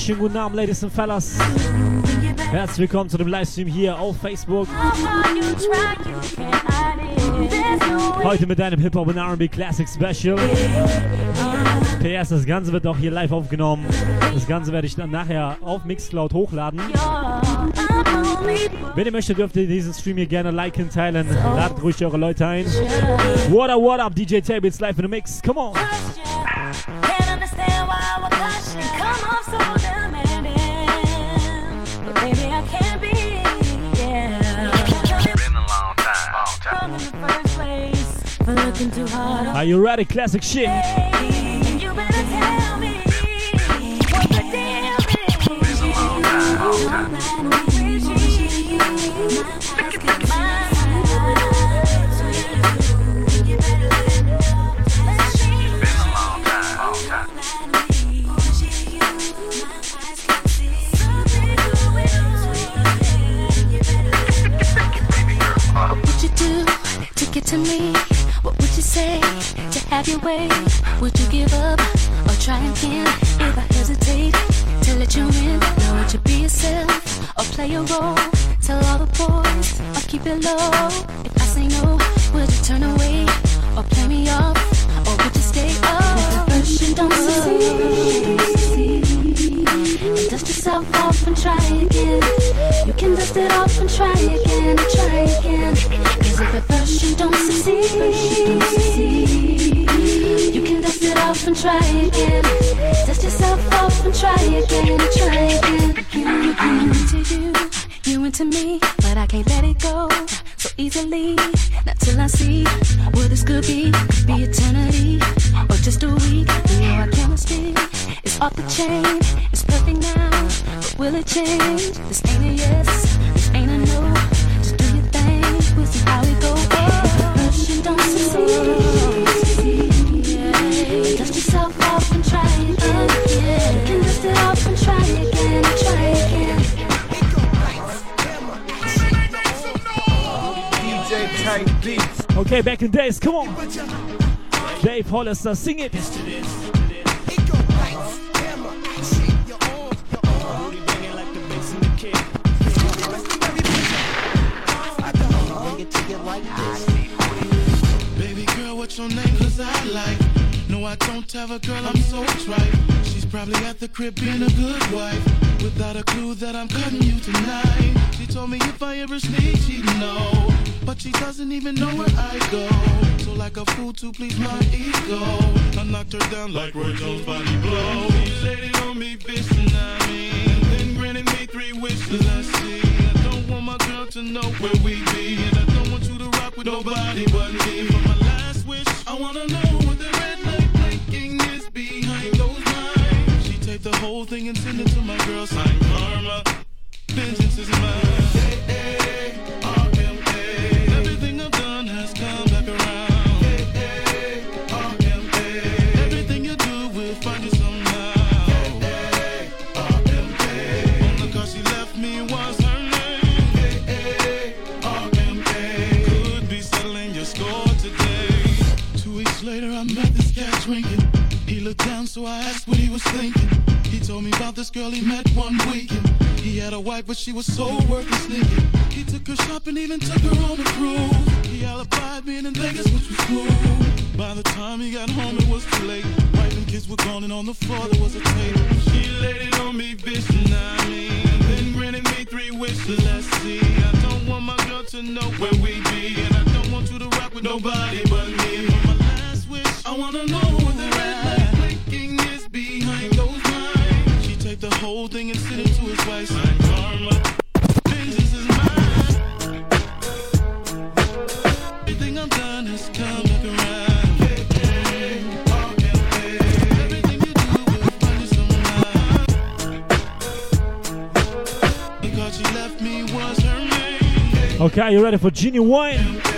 wunderschönen guten Abend, Ladies and Fellas. Herzlich willkommen zu dem Livestream hier auf Facebook. Heute mit einem Hip-Hop und RB Classic Special. PS, das Ganze wird auch hier live aufgenommen. Das Ganze werde ich dann nachher auf Mixcloud hochladen. Wenn ihr möchtet, dürft ihr diesen Stream hier gerne liken, teilen. Ladet ruhig eure Leute ein. What up, what up, DJ Tables live in the mix. Come on. Are you ready? Classic shit. Okay, back in days, come on. Dave Hollister, uh, sing it. Baby girl, what's your name? Cause I like. No, I don't have a girl, I'm so trite. She's probably at the crib being a good wife. Without a clue that I'm cutting you tonight. She told me if I ever sneak, she'd know. But she doesn't even know where I go. So like a fool to please my ego. I knocked her down like Roy Jones' body blow. She laid on me, bitch. And then granted me three wishes, I see. I don't want my girl to know where we be. And I don't want you to rock with nobody but me. For my last wish, I wanna know what the red light blinking is behind those lines. She taped the whole thing and sent it to my girl, signed karma. Vengeance is mine. Hey, hey, so I asked what he was thinking. He told me about this girl he met one weekend. He had a wife, but she was so worthless sneaking. He took her shopping, even took her on a cruise. He alibied being in Vegas, which was cool. By the time he got home, it was too late. Wife and Kids were calling on the floor, there was a table. She laid it on me, bitch, and I mean. Then granted me three wishes, let's see. I don't want my girl to know where we be. And I don't want you to rock with nobody but me. For my last wish, I wanna know what the red thing and his. My karma, vengeance is mine. Everything I've done has come back around. Everything you do will find you somehow. Because left me was her name. Okay, you ready for Ginuwine?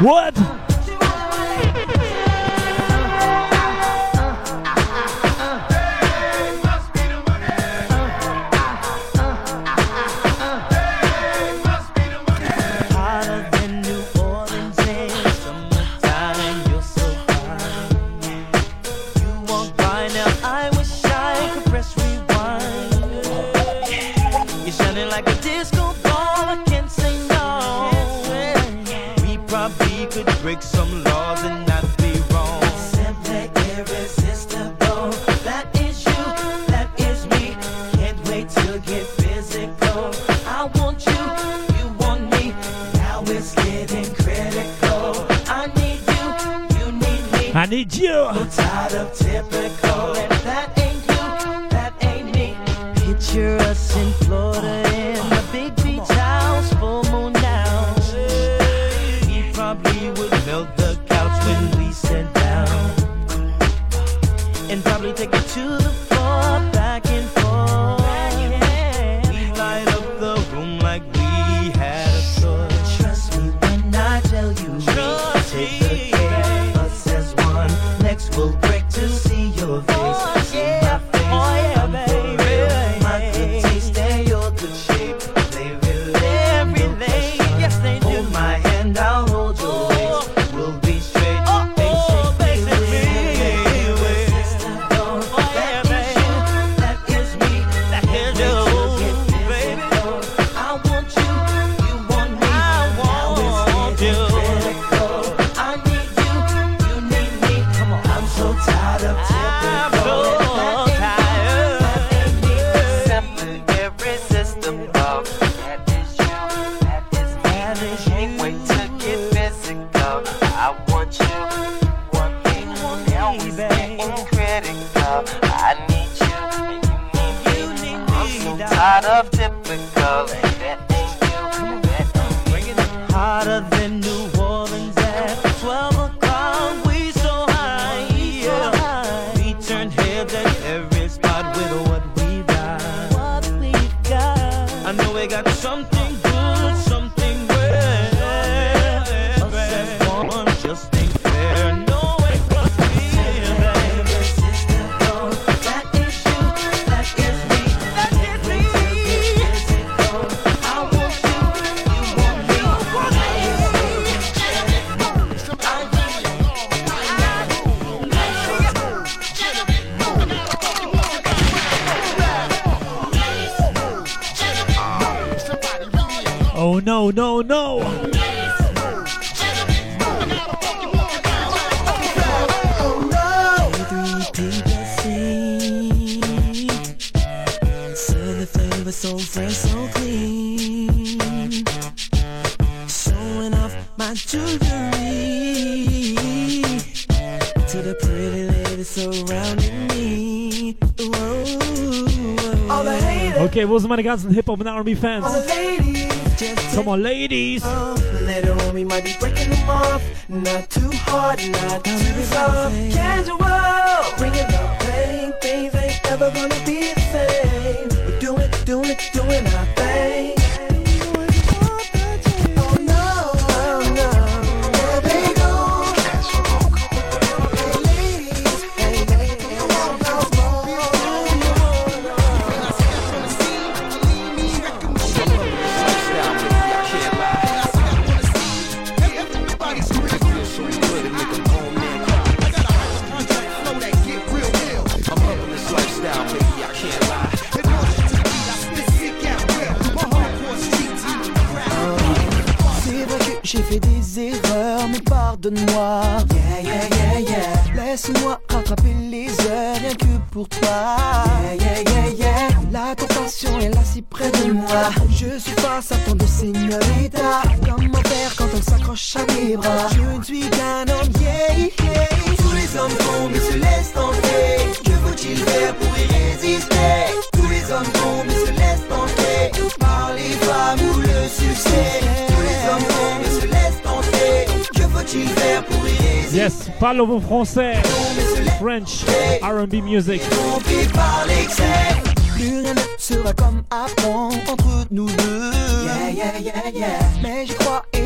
What? Us meine ganzen Hip-Hop und R&B-Fans? the ladies, just Come on, Ladies. Later on, might be breaking them off. Not too hard, not too soft. Casual. Bring it bras? Je ne suis qu'un homme, yeah, yeah. Tous les hommes tombent et se laissent tenter. Que faut-il faire pour y résister? Tous les hommes tombent et se laissent tenter. Par les femmes ou le succès. Tous les hommes tombent et se laissent tenter. Que faut-il faire pour y résister? Yes, parle français. Et se laissent French, R&B music. par l'excès. Plus rien ne sera comme avant entre nous deux. Yeah, yeah, yeah, yeah. Mais crois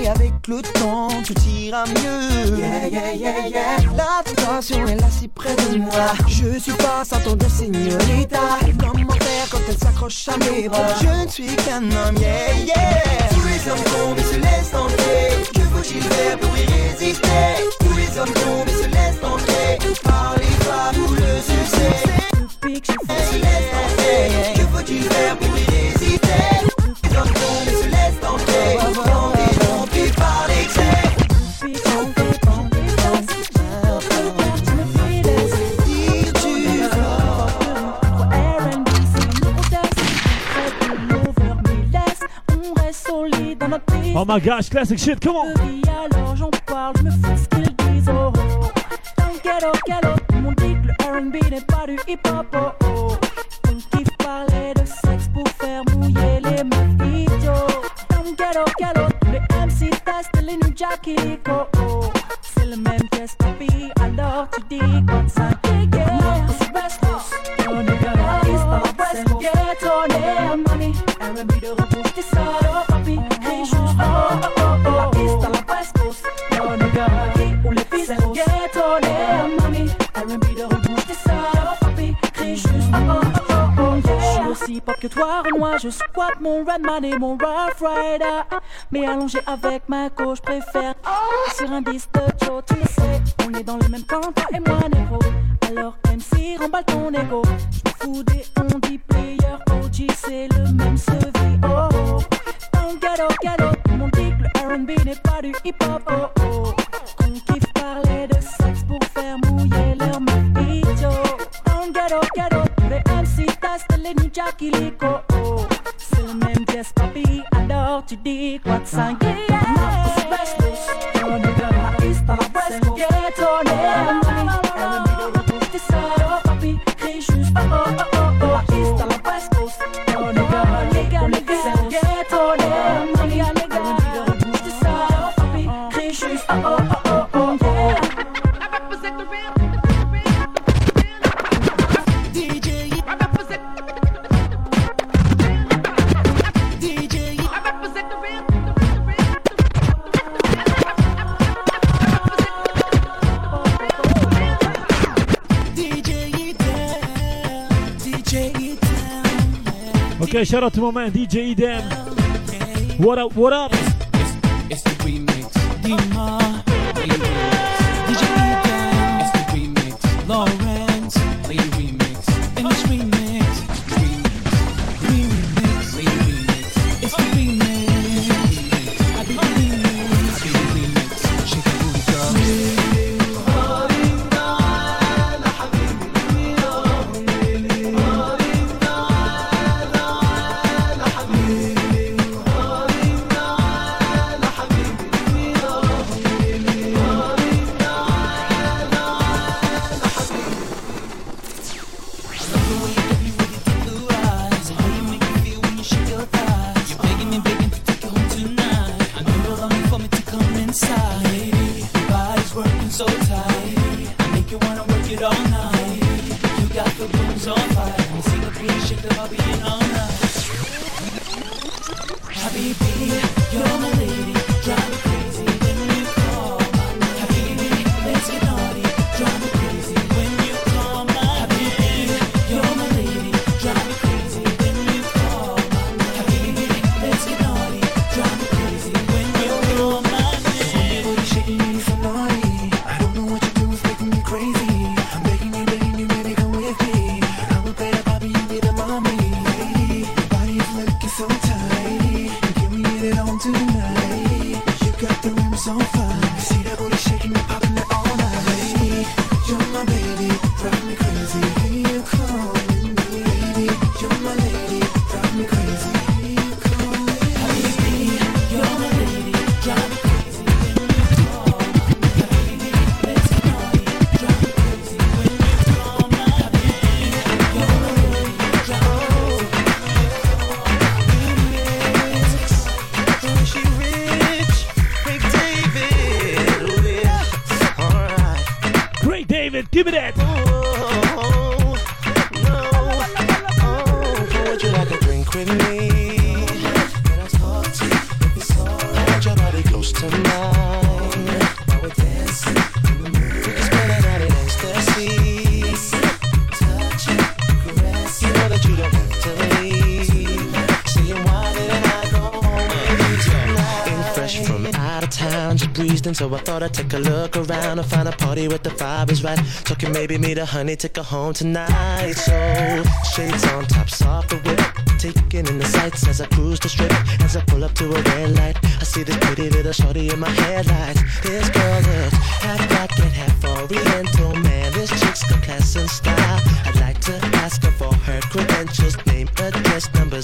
et avec le temps tout ira mieux. Yeah, yeah, yeah, yeah. La tentation est là si près de moi. Je suis face à ton de señorita. Comment faire quand elle s'accroche à mes bras? Je ne suis qu'un homme, yeah, yeah. Tous les hommes tombent et se laissent tenter. Que faut-il faire pour y résister? Tous les hommes tombent et se laissent tenter. Par les femmes ou le succès. Se laisse tenter. Que faut-il faire pour Oh my gosh, classic shit, come on. alors j'en parle, me fous ce qu'ils disent, oh oh. T'inquiète, oh, galop, tout le monde dit que le R&B n'est pas du hip-hop, oh oh. On kiffe parler de sexe pour faire mouiller les meufs idiots. T'inquiète, oh, galop, les MC testent les new Jack oh oh. C'est le même test, papi, alors tu dis de ça, yeah, yeah. Pop que toi, Renoir, je squatte mon Redman et mon Rough Rider. Mais allongé avec ma gauche, préfère sur un disque de Joe, tu le sais. On est dans le même camp, toi et moi, Nero. Alors MC, remballe ton ego. Je fous des on player, OG, c'est le même sevi. Oh oh. Dans ghetto, ghetto, tout le monde dit que le R&B n'est pas du hip-hop. Oh oh. New Jackie Lico. Oh. C'est le même pièce, papi. Alors tu dis quoi de ça? Yeah, shout out to my man DJ Edem. What up, what up? It's the remix. DJ. It's the remix. Lawrence, something, so I thought I'd take a look around and find a party with the vibe is right. Talking maybe meet a honey, take her home tonight. So shades on, top, soft the whip, taking in the sights as I cruise the strip. As I pull up to a red light, I see this pretty little shorty in my headlights. This girl looks half black and half Oriental, man. This chick's got class and style. I'd like to ask her for her credentials, name, address, numbers.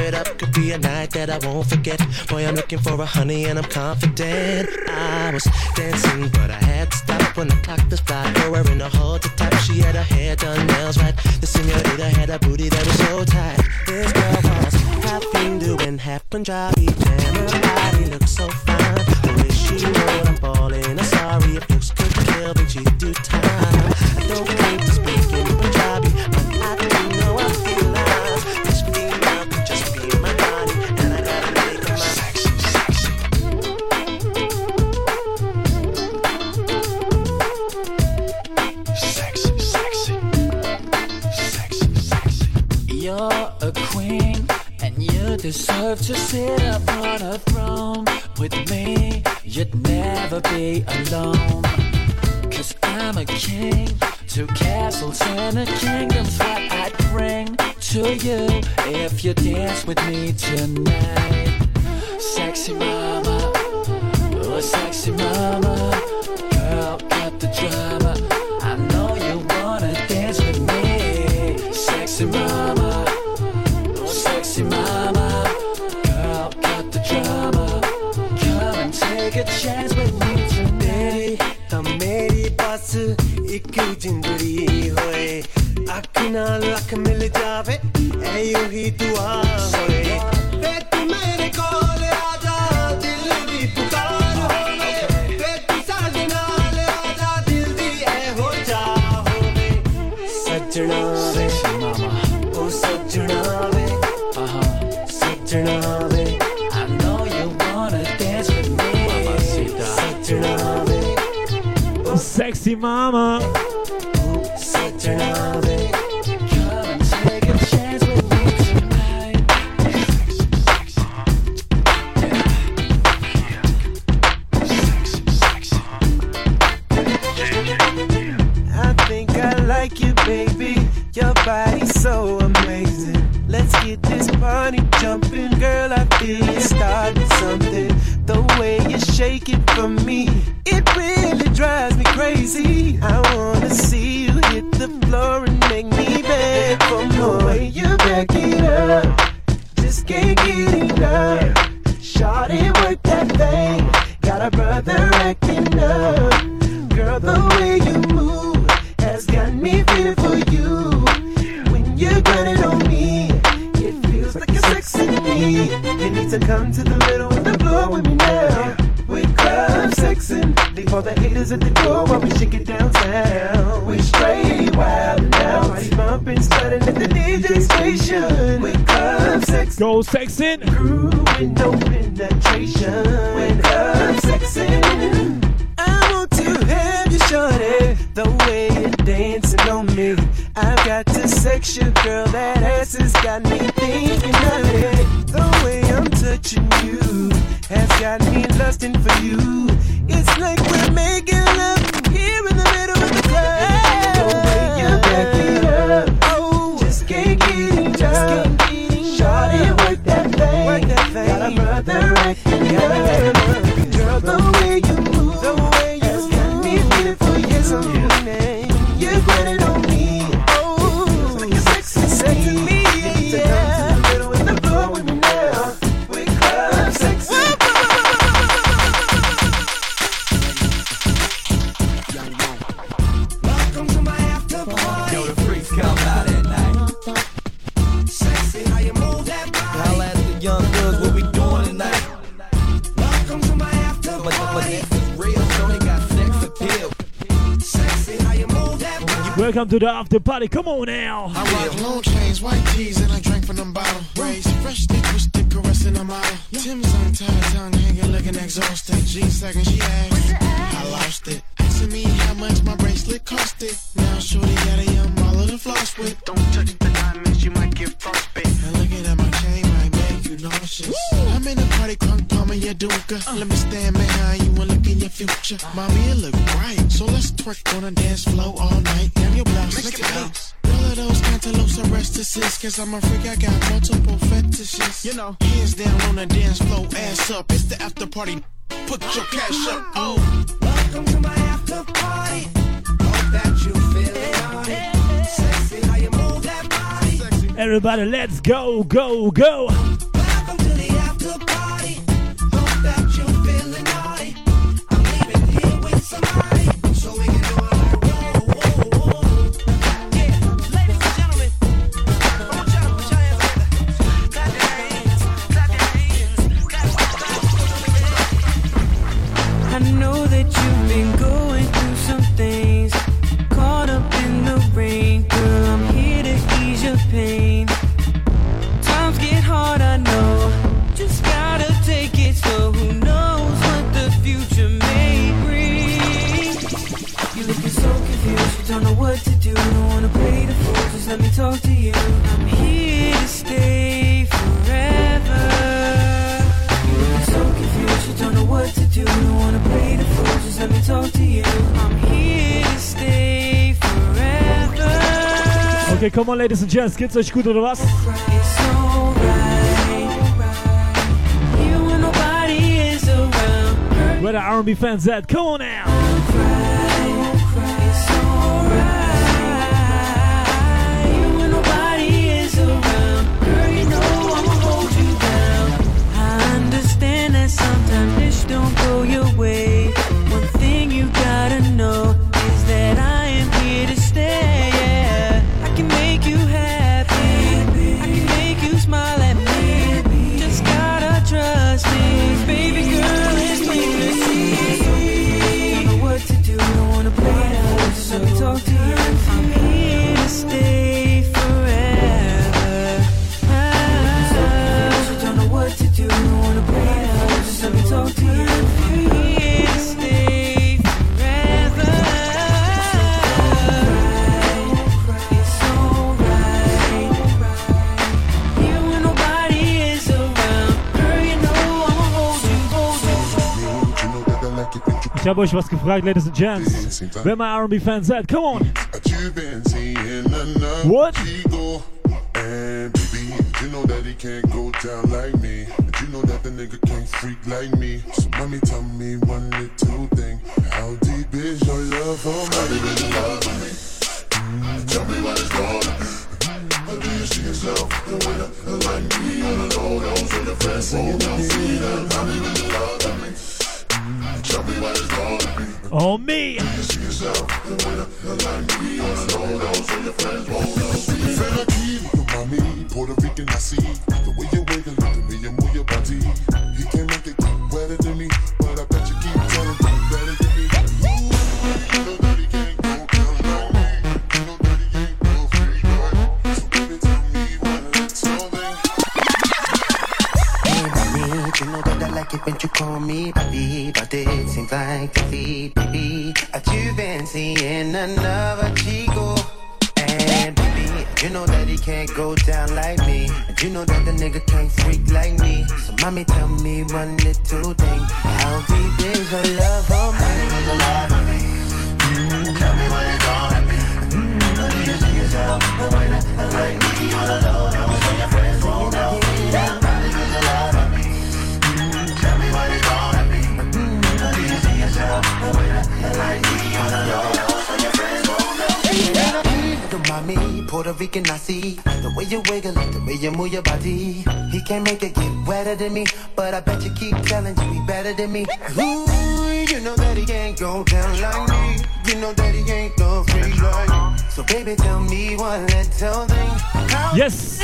I won't forget. Boy, I'm looking for a honey and I'm confident. I was dancing, but I had to stop when the clock was fly. Girl wearing a halter top, she had her hair done, nails right. The senorita had a booty that was so tight. This girl was popping, doing half Punjabi jam. Her body looked so fine. The way she rolled, I'm falling. I'm sorry if looks could kill, but she do time. Welcome to the after party. Come on now. I rock long chains, white tees, and I drank from them bottles. Raised freshly twisted, caressing a model. Tim's untied, tongue hanging, looking exhausted. G second, she asked, I lost it. Asking me how much my bracelet costed. Now shorty got a young baller to floss with. Don't touch the diamonds, you might get frostbite. Make you nauseous. I'm in the party, crunk palm of your duca. Let me stand behind you and look in your future. Uh. Mommy, it look bright, so let's twerk on a dance floor all night. Damn your blouse, make it bounce. All of those cantaloupes are restless, cause I'm a freak, I got multiple fetishes. You know, hands down on the dance floor, ass up. It's the after party. Put your cash up. Oh, Welcome to my after party. Hope that you feeling naughty. Sexy how you move that body. Everybody, let's go, go, go. Okay, come on, Ladies and Gents, geht's euch gut oder was? It's alright. Here when nobody is around. Where the R&B fans at? Come on now. It's alright. Here when Ich habe euch was gefragt, Ladies and Gents. Where my R&B fans at? Come on. But you've been seeing another What? And baby, you know that he can't go down like me. And you know that the nigga can't freak like me. So mommy, tell me one little thing. How deep is your love for me? How deep is your love for me? Mm, tell me what it's. How do you see yourself? The way that like me on the low, those are your friends won't now see that. How deep is Tell me Puerto Rican I see. The way like defeat, baby. You've been seeing another chico. And baby, you know that he can't go down like me. And you know that the nigga can't freak like me. So mommy, tell me one little thing. How deep is your love for me? Mm, tell me what it's gonna be. Mm, do you see yourself the way that I like me on the Puerto Rican, I see the way you wiggle it, the way you move your body. He can't make it get wetter than me, but I bet you keep telling you he better than me. Ooh, you know that he can't go down like me. You know that he ain't no free like me. So baby, tell me one little thing. How Yes.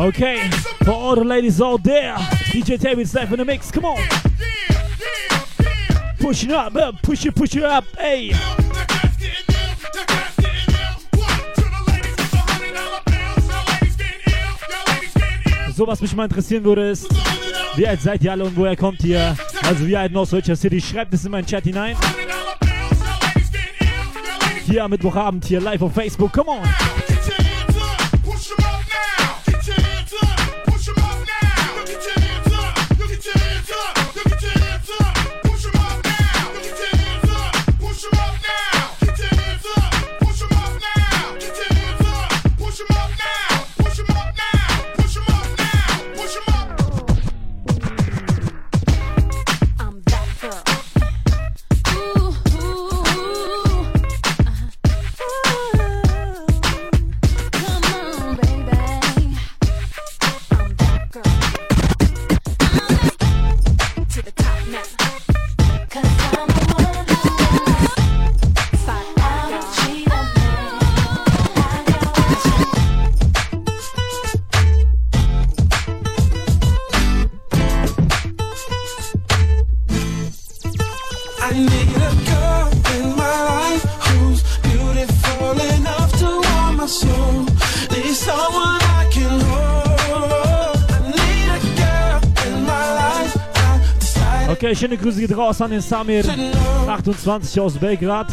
Okay, for all the ladies out there, DJ Taby's live in the mix. Come on. Push it up, up, push it, push it up, hey. So, was mich mal interessieren würde, ist, wie alt seid ihr alle und woher kommt ihr? Also, wie alt aus welcher City? Schreibt es in meinen Chat hinein. Hier am Mittwochabend, hier live auf Facebook. Come on. Okay, schöne Grüße geht raus an den Samir, 28 aus Belgrad.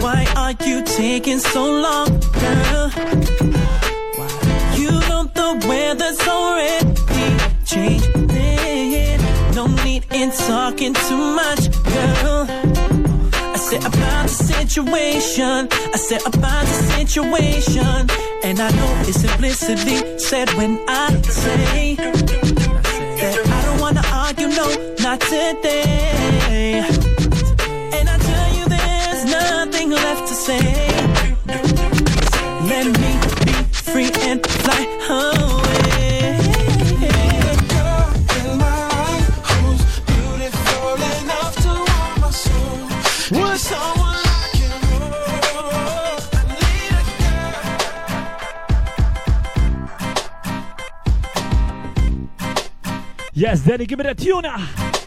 Why are you taking so long, girl? You know the weather's already changing. No need in talking too much, girl. I said about the situation. I said about the situation. And I know it's implicitly said when I say not today. And I tell you there's nothing left to say. Let me be free and fly someone a girl. Yes, Daddy, give me that tuner.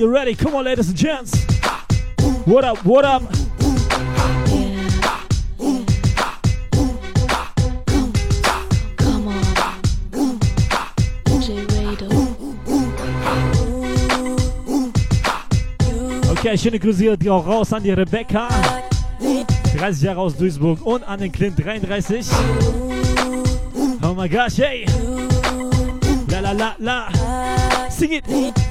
You ready? Come on, ladies and gents. What up, what up? Okay, schöne Grüße geht auch raus an die Rebecca, 30 Jahre aus Duisburg und an den Clint, 33. Oh my gosh, hey! La la la la! Sing it!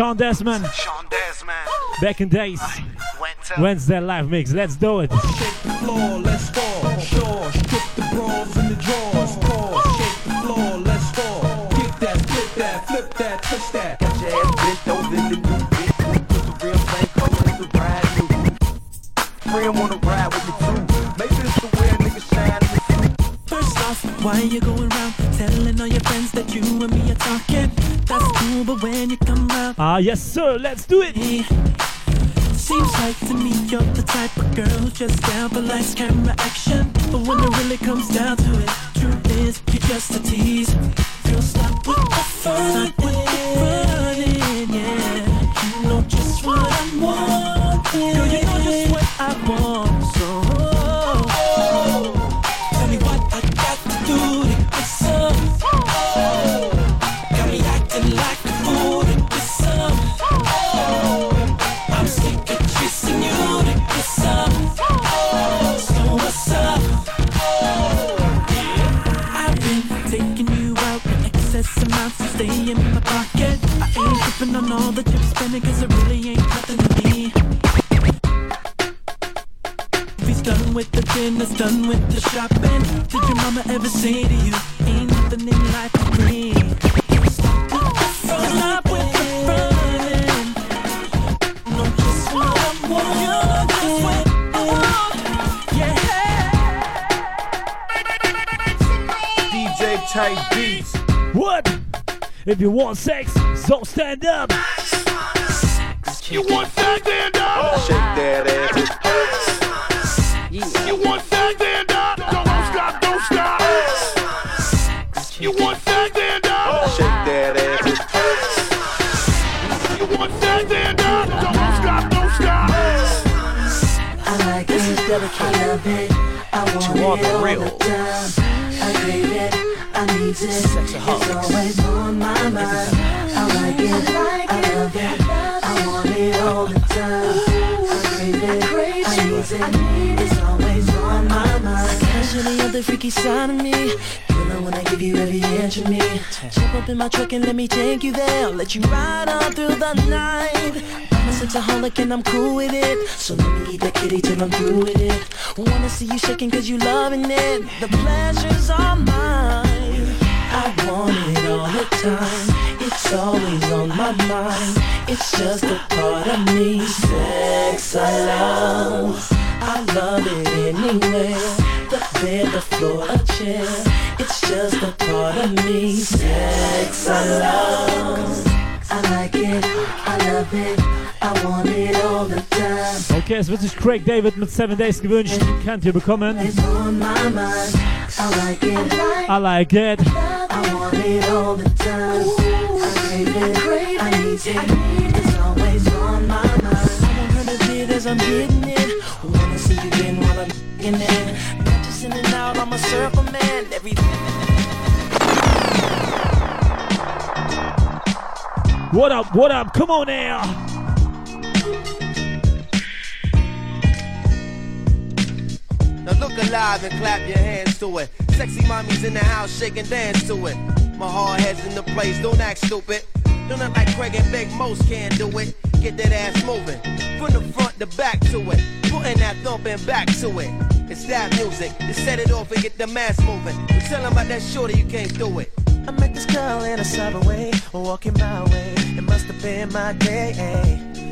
Sean Desmond, Sean Desmond. back in days. Wednesday live mix. Let's do it. Yes, sir. Let's do it. hey, seems like to me you're the type of girl just down for lights, camera, action. But when it really comes down to If you want sex, so stand up. Of the of me. Girl, I wanna give you every inch of me. Jump up in my truck and let me take you there. I'll Let you ride on through the night. I'm a sexaholic and I'm cool with it. So let me eat that kitty till I'm through with it. Wanna see you shaking cause you loving it. The pleasure's all mine. I want it all the time. It's always on my mind. It's just a part of me. Sex I love. I love it anyway. Bed, the floor, a chair. It's just a part of me. Sex I love. I like it. I love it. I want it all the time. Okay, es wird sich Craig David mit Seven Days gewünscht. Könnt ihr bekommen. It's on my mind. I like it. I like it. I want it all the time. I crave it. I need it. It's always on my mind. I want her to as I'm getting it. Wanna see you again while I'm getting it. Not in and out, I'm a surfer man. Everything. What up, what up? Come on now. Now look alive and clap your hands to it. Sexy mommies in the house, shake and dance to it. My hard head's in the place, don't act stupid. Don't act like Craig and Big Most can do it. Get that ass moving, from the front to back to it. Putting that thumping back to it. It's that music, to set it off and get the mass moving. You tell 'em about that shorty, you can't do it. I met this girl in a subway, walking my way. It must have been my day.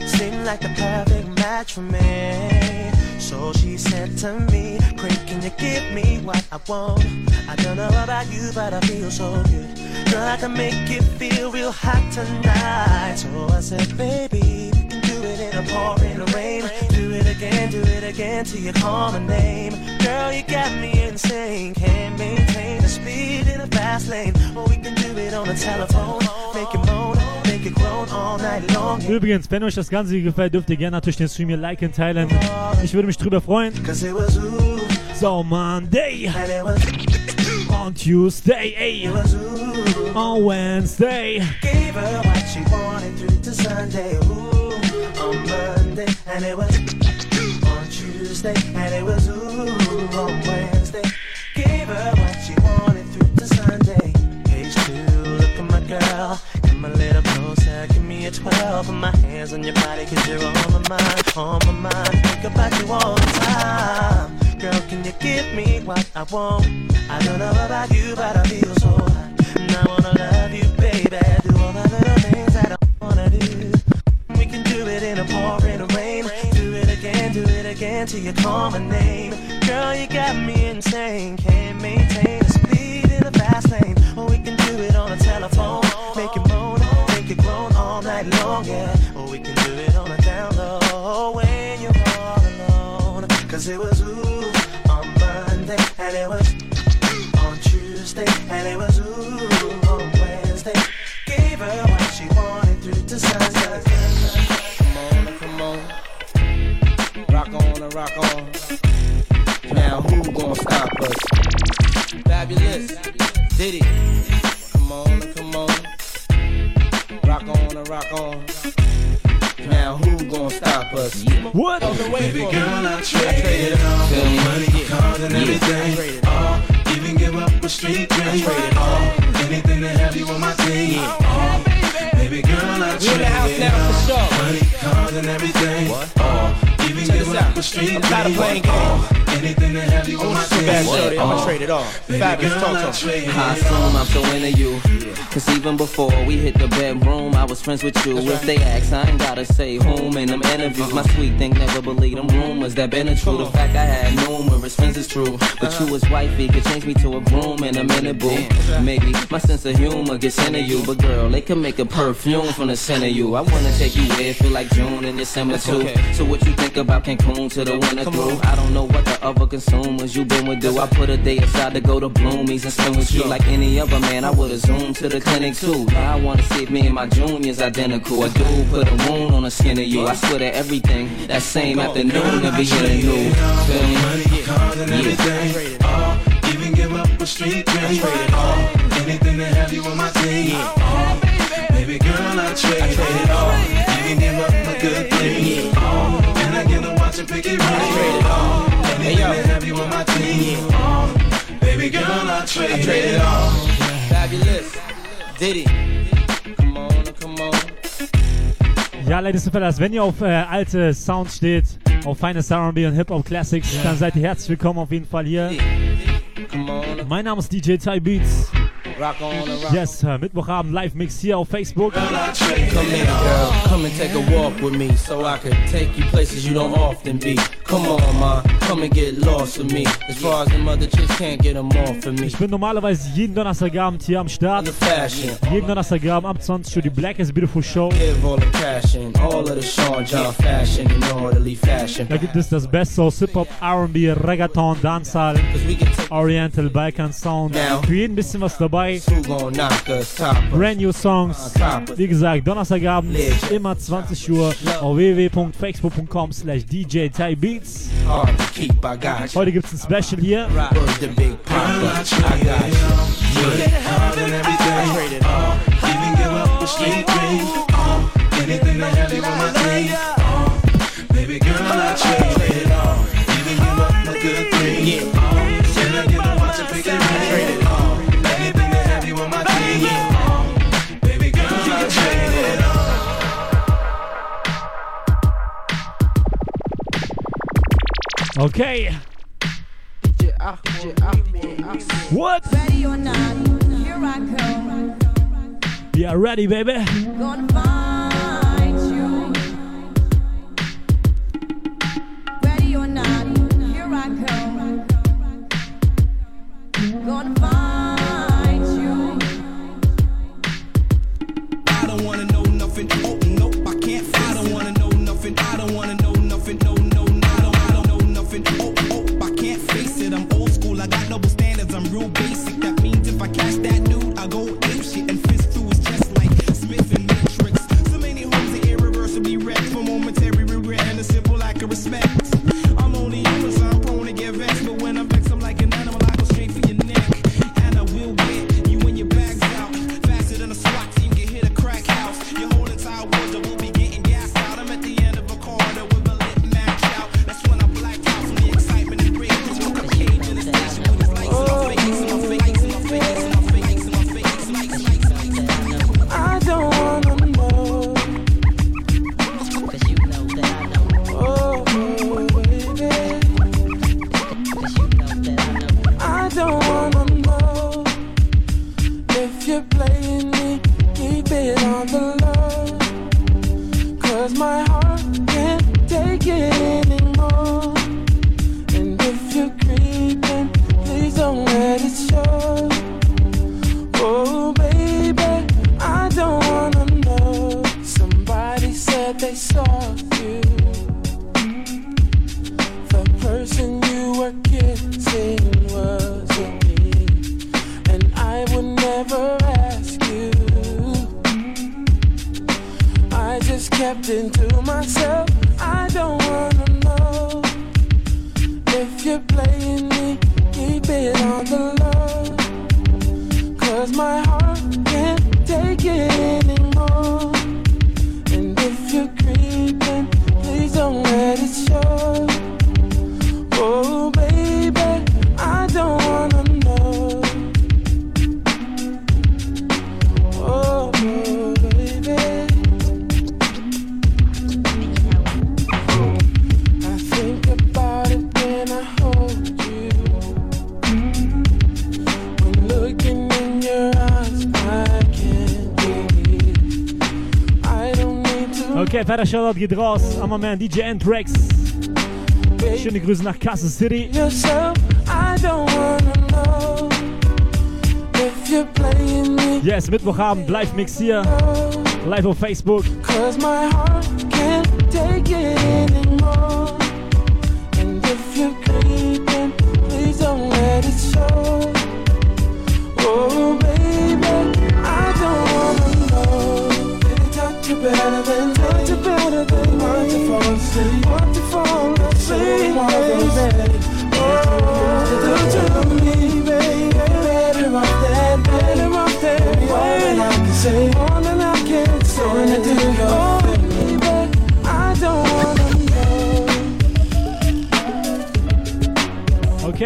Seemed like the perfect match for me. So she said to me, Craig, can you give me what I want? I don't know about you, but I feel so good. Girl, I can make it feel real hot tonight. So I said, baby, it in a pouring rain. Do it again, do it again till you call my name. Girl, you got me insane. Can't maintain the speed in a fast lane. Or we can do it on the telephone. Make it moan. Übrigens, wenn euch das Ganze hier gefällt, dürft ihr gerne natürlich den Stream hier liken, teilen. Ich würde mich drüber freuen. So, Monday, on Tuesday, ey, on Wednesday. Gave her what she wanted through to Sunday. Ooh, on on Monday, and it was on Tuesday, and it was ooh on Wednesday. Gave her what she wanted through to Sunday. Page two, look at my girl. Come a little closer, give me a 12. Put my hands on your body, cause you're on my mind, on my mind. Think about you all the time. Girl, can you give me what I want? I don't know about you, but I feel so hot. And I wanna love you, baby. Do all the little things that I wanna do. A pouring rain. Do it again, do it again till you call my name. Girl, you got me insane. Can't maintain the speed in the fast lane. Or we can do it on the telephone. Make it moan, make it groan all night long, yeah. Or we can do it on a down low when you're all alone. Cause it was ooh on Monday, and it was on Tuesday, and it was ooh on Wednesday. Gave her what she wanted through to Sunday. Rock on. Now who gonna stop us? Fabolous. Diddy. Come on, come on. Rock on rock on. Now who gonna stop us? What? Baby girl, I trade it all for money, cars, and everything. All, even give up a street dream. All, anything to have you on my team. All, baby girl, I We in the house now for sure. Money, cars, and everything. All, even Check give this up out. street I'm tired of dream. playing All, anything to have you on my Too team. bad, shorty. I'ma trade it all. Fabolous, girl, talk I to 'em. I assume I'm so into you. Cause even before we hit the bedroom, I was friends with you. If they ask, I ain't gotta say whom in them interviews. My sweet thing never believed them rumors that been a true. The fact I had numerous friends is true. But you uh-huh. as wifey could change me to a groom in a minute, boo. Maybe my sense of humor gets into you. But girl, they can make a perfume from the scent of you. I wanna take you where it feel like June and December too. okay. So what you think about Cancun to the winter Come through? on. I don't know what the other consumers you been with do. I put a day aside to go to Bloomies and spend with you like any other man. I would've zoomed to the clinic too. Now I wanna see if me and my junior's identical. A dude put a wound on the skin of you. I swear to everything. That same afternoon to be hitting you. Feel me? Money, cars, and everything. All, even uh, give up a street dream. All, uh, anything to have you on my team. All, baby girl, I trade it all. Even give up a good thing. All, and I get to watch it pick it right. All, anything to have you on my team. All, baby girl, I trade it all. Fabulous. Diddy. Come on, come on. Ja, Ladies and Fellas, wenn ihr auf äh, alte Sounds steht, auf feine R&B und Hip-Hop Classics, dann seid ihr herzlich willkommen auf jeden Fall hier. Mein Name ist DJ Ty Beats. Rock on and rock Yes, äh, Mittwochabend Live-Mix hier auf Facebook. Come here, girl. Come and take a walk with me so I could take you places you don't often be. Come on, ma. Come and get lost with me. As far as them other chicks can't get them off of me. Ich bin normalerweise jeden Donnerstagabend hier am Start. The. Jeden Donnerstagabend ab 20 Uhr die Black is Beautiful Show. The the. Da gibt es das Beste aus Hip-Hop, R&B, Reggaeton, Dancehall, can Oriental, Balkan Sound. Für jeden ein bisschen was dabei. Who gon' knock us top us. Brand new Songs. Wie gesagt, Donnerstagabend, immer 20 Uhr auf www.facebook.com slash DJ Ty Beats. Hard to keep, I got you. Heute gibt's ein Special hier. Word the big papa. I got you. Okay. What? Ready or not, here I come. Are ready, baby. Shoutout geht raus an mein Man DJ Anthrax. Schöne Grüße nach Kassel City. Yes, Mittwochabend, Live-Mix hier. Live auf Facebook. Cause my heart can't take it anymore.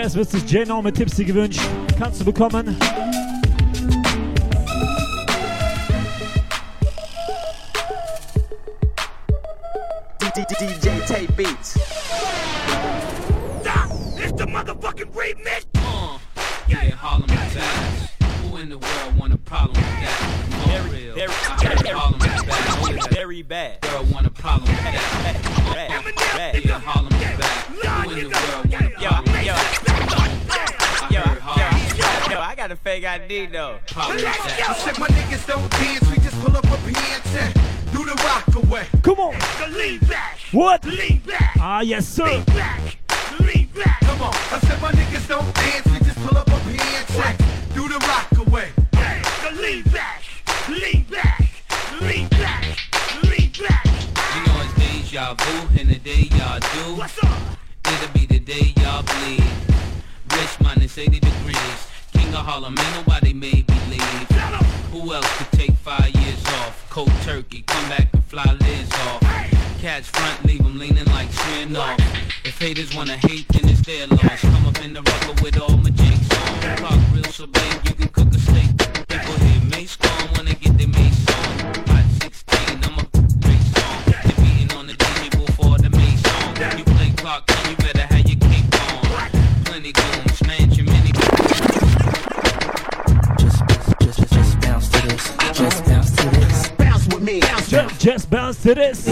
Jazz wird sich Jano mit Tipsy gewünscht. Kannst du bekommen. yes sir. Citizen.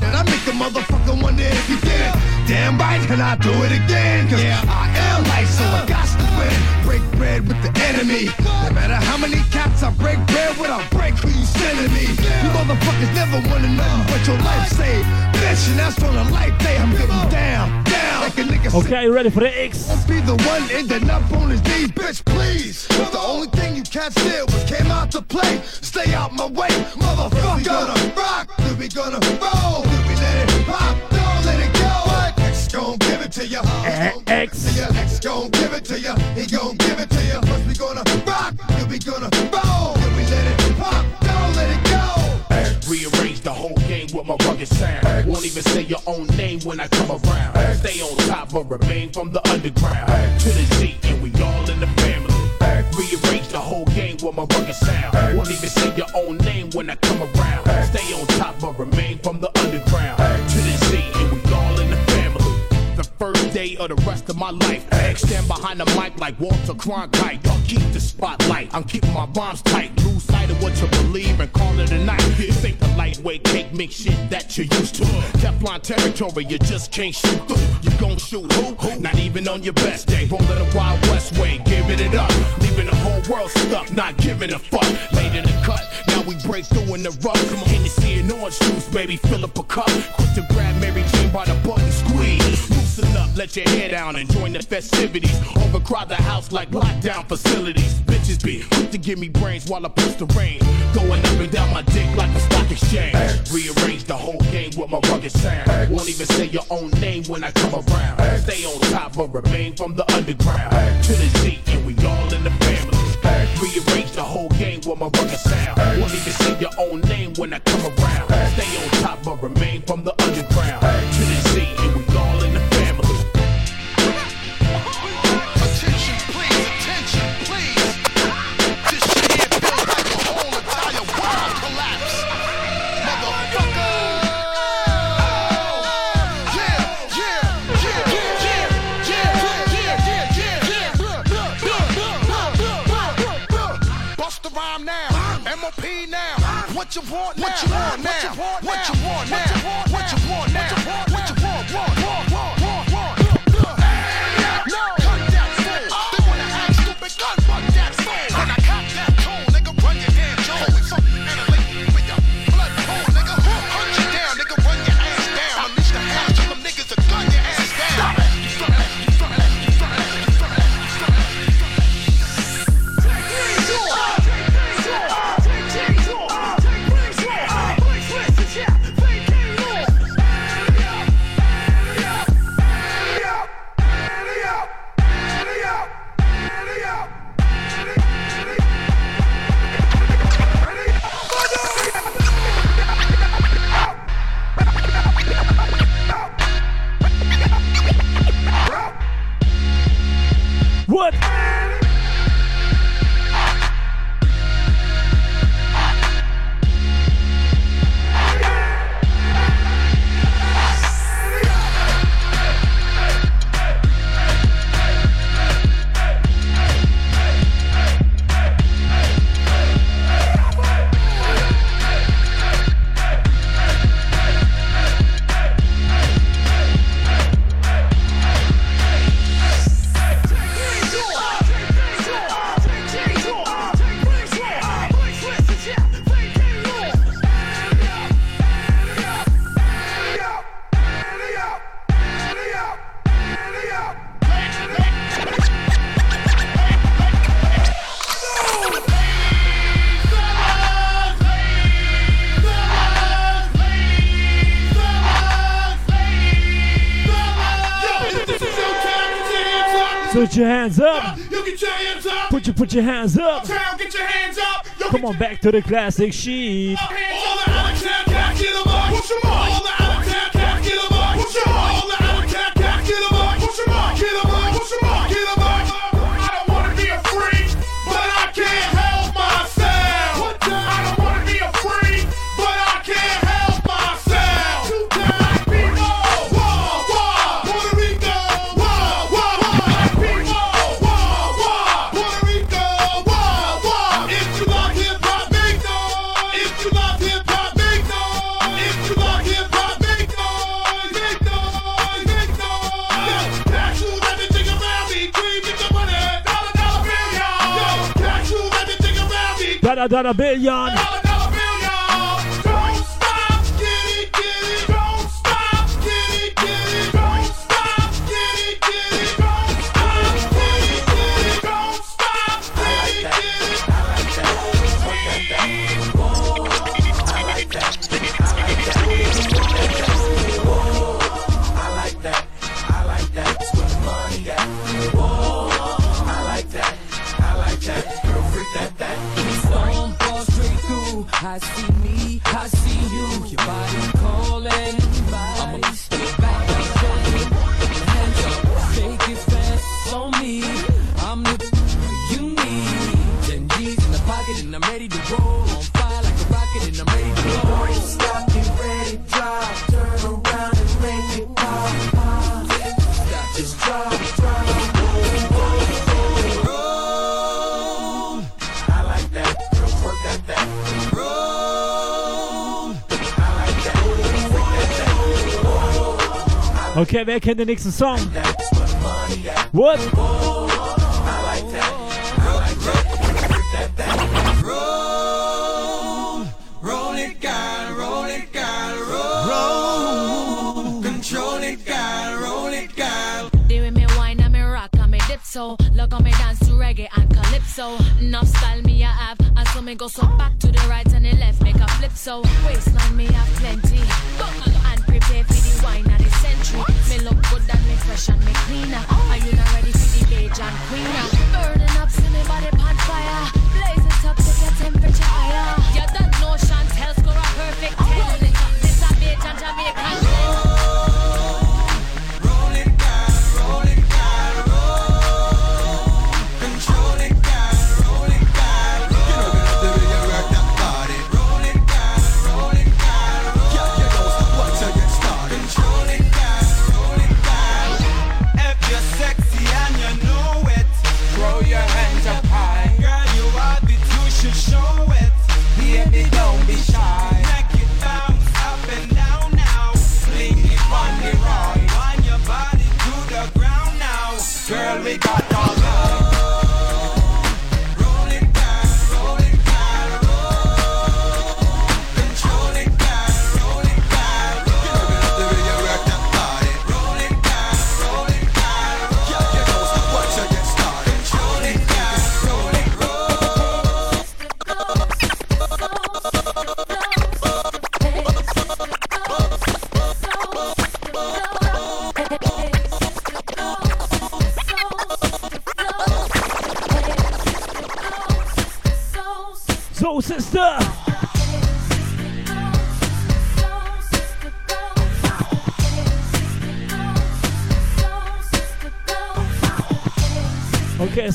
that I make the motherfucker wonder if you did. Damn right, can I do it again? Cause yeah. I am life, so I got to win. Break bread with the enemy. No matter how many cats I break bread with, I'll break who you sending me. You motherfuckers never wanted nothing but your life saved. Bitch, and that's on a life day. I'm getting down. Like a nigga Okay, you ready for the X? Won't be the one ending up on his knees, bitch, please. Cause the only thing you cats did was came out to play. Stay out my way, motherfucker. We gonna rock, then we gonna roll, then we let it pop, don't let it go. What? X gon' give it to ya. X. X gon' give it to ya. He gon' give it to ya. First we gonna rock, then we gonna roll, my rugged sound. Won't even say your own name when I come around. Stay on top but remain from the underground. To the Z and we all in the family. Rearrange the whole game with my rugged sound. Won't even say your own name when I come around. Stay on top but remain of the rest of my life. Stand behind the mic like Walter Cronkite. Y'all keep the spotlight. I'm keeping my bombs tight. Lose sight of what you believe and call it a night. Ain't the lightweight cake mix shit that you're used to. Teflon territory, you just can't shoot through. You gon' shoot who? Not even on your best day. Rolling the Wild West way, giving it up. Leaving the whole world stuck, not giving a fuck. Late in the cut, now we break through in the rough. Come on, Hennessy and orange juice, baby, fill up a cup. Quick to grab Mary Jane by the button, squeeze. Loosen up, let your hair down and join the festivities. Overcrowd the house like lockdown facilities. Bitches be quick to give me brains while I push the rain. Going up and down my dick like a stock exchange. Rearrange the whole game with my rugged sound. Won't even say your own name when I come around. Stay on top but remain from the underground. To the Z and we all in the family. Rearrange the whole game with my rugged sound. Won't even say your own name when I come around. Stay on top but remain from the underground. To What you want now? put your hands up. Get your hands up. Yo, Come on, back to the classic sheet. All the Alexander, back to the march. Push them up. Dada a Billion. eyes. Feed wer kennt den nächsten Song? What? so Look on me dance to reggae and calypso Enough style me I have And so me go so back to the right and the left Make a flip so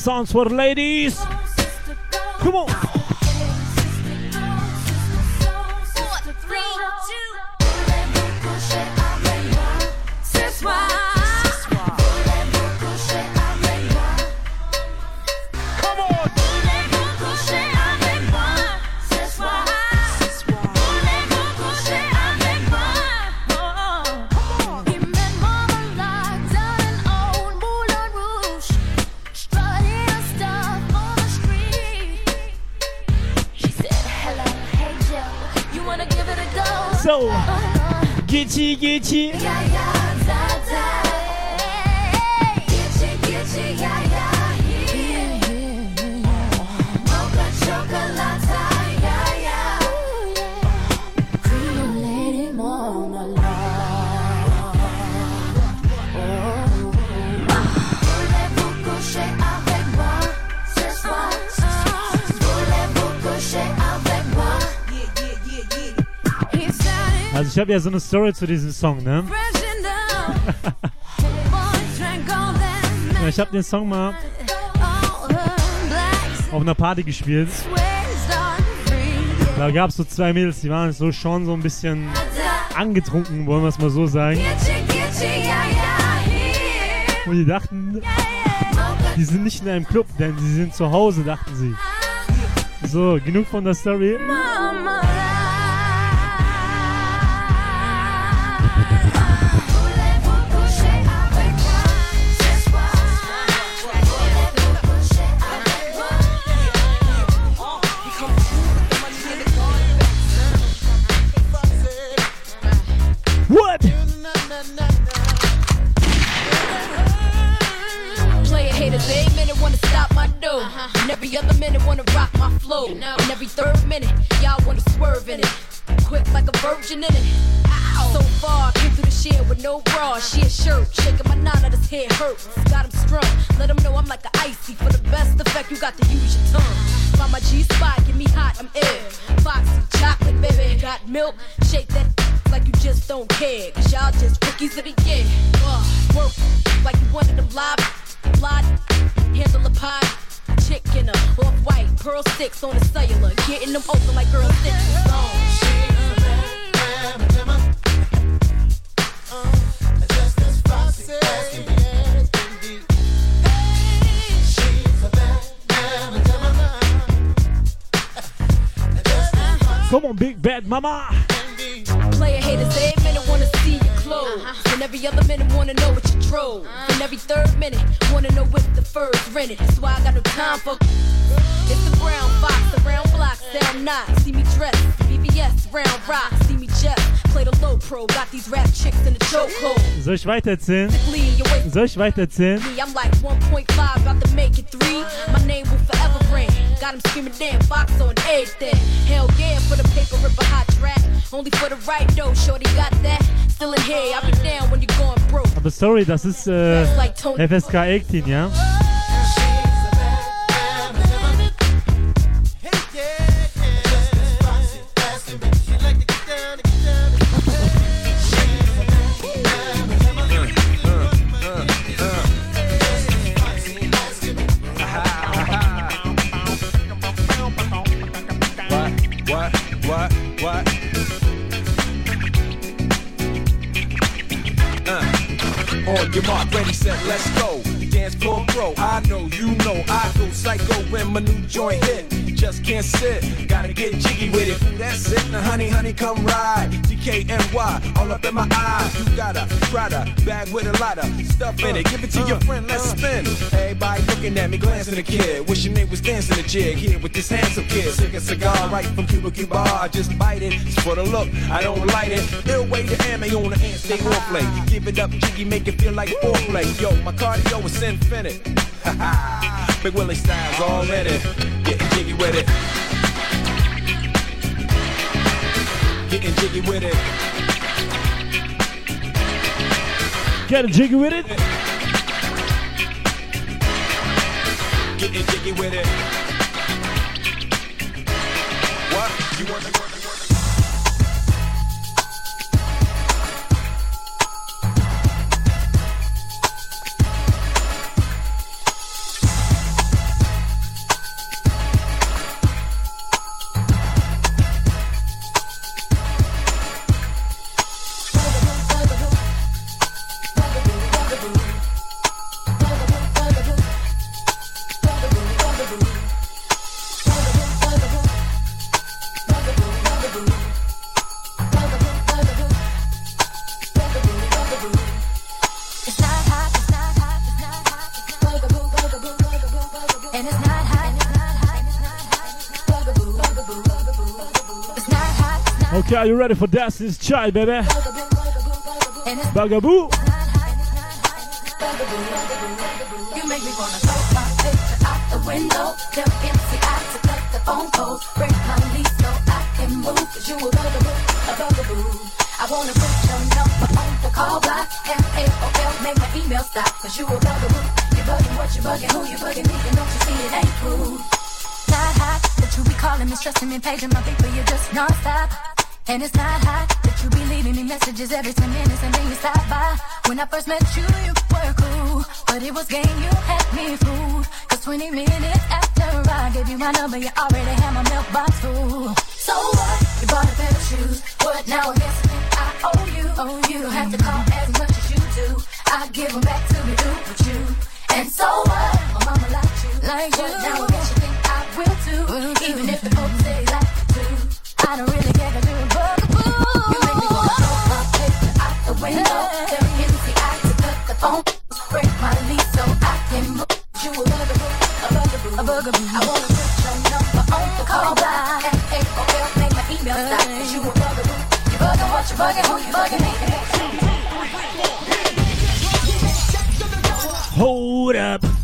songs for ladies. Come on. Habe ja so eine Story zu diesem Song, ne? Ja, ich habe den Song mal auf einer Party gespielt. Da gab es so zwei Mädels, die waren so schon so ein bisschen angetrunken, wollen wir es mal so sagen. Und die dachten, die sind nicht in einem Club, denn sie sind zu Hause, dachten sie. So, genug von der Story. Milk, shake that like you just don't care. Cause y'all just rookies the year. Uh, work like you wanted them live. Fly, handle a pie. Chicken, off white, pearl sticks on the cellular. Getting them open like girl sticks. Come on, big bad mama. Player haters, every minute wanna see your clothes. Uh-huh. And every other minute wanna know what you drove. Uh-huh. And every third minute wanna know if the fur's rented. That's why I got no time for. It's the brown fox, the brown block, sound not. See me dress, BBS, round rock. See me just play the low pro. Got these rap chicks in the chokehold. Soll ich weitererzählen? Soll ich weitererzählen? Me, I'm like 1.5, about to make it three. My name will forever ring. Got him screaming, damn, Fox on everything. Hell yeah, for the paper, rip a hot track. Only for the right though, shorty got that. Still in here, I'll be down when you're going broke. Aber sorry, das ist äh, FSK 18, ja? What? What? Uh. On your mark, ready, set, let's go. Dance floor I know, you know, I go psycho when my new joint hit. Just can't sit, gotta get jiggy with it. That's it, now honey, honey, come ride. DKNY, all up in my eyes. You got a Prada bag with a lot of stuff in it. Give it to your friend, let's spin. Everybody looking at me, glancing a kid. Wishing they was dancing a jig here with this handsome kid. Sick a cigar right from Cuba Cuba. I just bite it. It's for the look, I don't light it. Ill way to ammo on the hand, stay play. Give it up, jiggy, make it feel like foreplay. Yo, my cardio is infinite. Big Willie styles all in it. Getting jiggy with it. Getting jiggy with it. Get jiggy with it. Getting jiggy with it. What? You want to are you ready for Destiny's Child, baby? Bugaboo. You make me wanna throw my out the window. Tell to cut the phone. Break my lease so I can move. Cause you a bugaboo, a bugaboo. I wanna put your number on the call block. Make my email stop. Cause you a bugaboo. You bugging what you bugging, who you bugging me. And don't you see it ain't cool. Not hot, but you be calling me, stressing me, paging my people. You just non-stop. And it's not hot that you be leaving me messages every 10 minutes and then you stop by. When I first met you, you were cool. But it was game, you had me fooled. Cause 20 minutes after I gave you my number, you already had my mailbox full. So what? You bought a pair of shoes. What now? I guess I owe you. Oh, you don't have to call as much as you do. I give them back to me, do with you. And so what? My mama liked you. Like you. Now I guess you think I will too. Even if the folks say like you too. I don't really out the window. Very easy, I to cut the phone. Break my lease so I can book you a bugaboo, a bugaboo, a bugaboo. I wanna put your number on the call by. F A O L, make my email stop. 'Cause you a bugaboo. You bugging what you bugging, who you bugging. Hold up.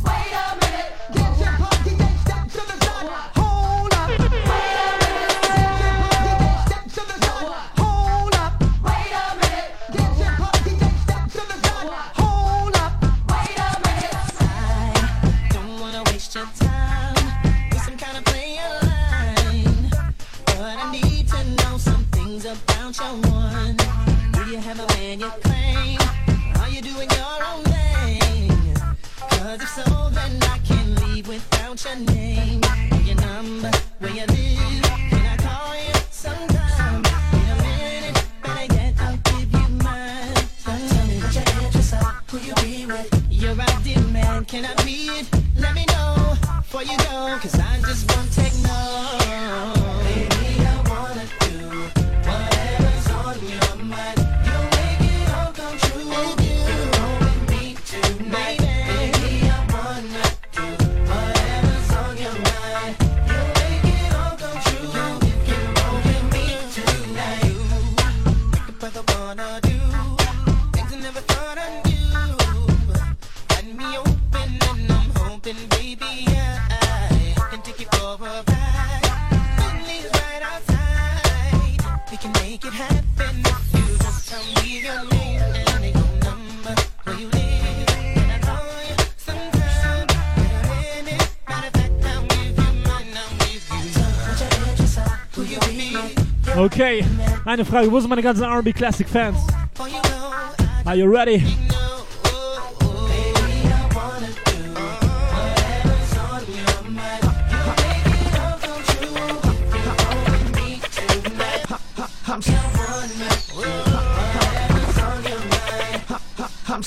Eine Frage. Wo sind meine ganzen R&B Classic Fans? Are you ready? I'm so I'm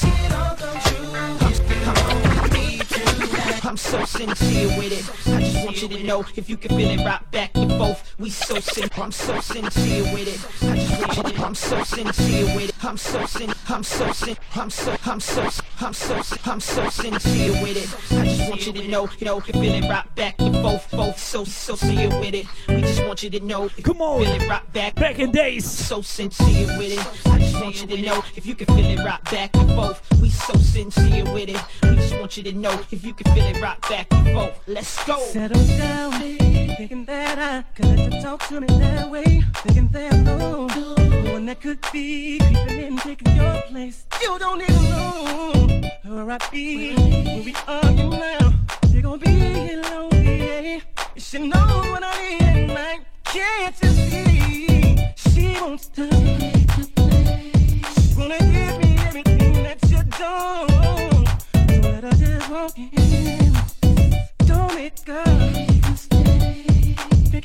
I'm so sincere with it. I just want you to know if you can feel it right back and forth. We so sin. I'm so sincere with it. I just want you to. I'm so sincere with it. I'm so sin. I'm so sin. I'm so. I'm so. I'm so. I'm so sincere with it. I just want you to know, you know, you can feel it right back and forth. Both so so sincere with it. We just want you to know. Come on. Feel it right back. Back in days. So sincere with it. I just want you to know if you can feel it right back and forth. We so sincere with it. We just want you to know if you can feel it right back and forth. Let's go. Settle down, thinking that I could let you talk to me that way. Thinking that no, no one that could be creeping in, taking your place. You don't even know where I be when we argue now. You're gonna be lonely. You should know what I need night. Can't you see? She wants to. She wanna give me everything that you don't. So let her just walk in. Don't caught up, Uh,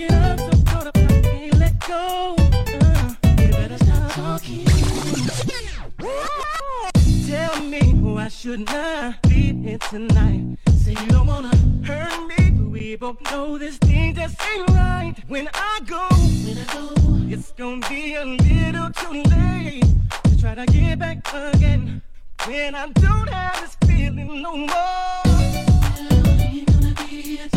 I be here tonight? Say you don't wanna hurt me, but we both know this thing just ain't right. When I go, when I go, it's gonna be a little too late to try to get back again. When I don't have this feeling no more. Ain't gonna be here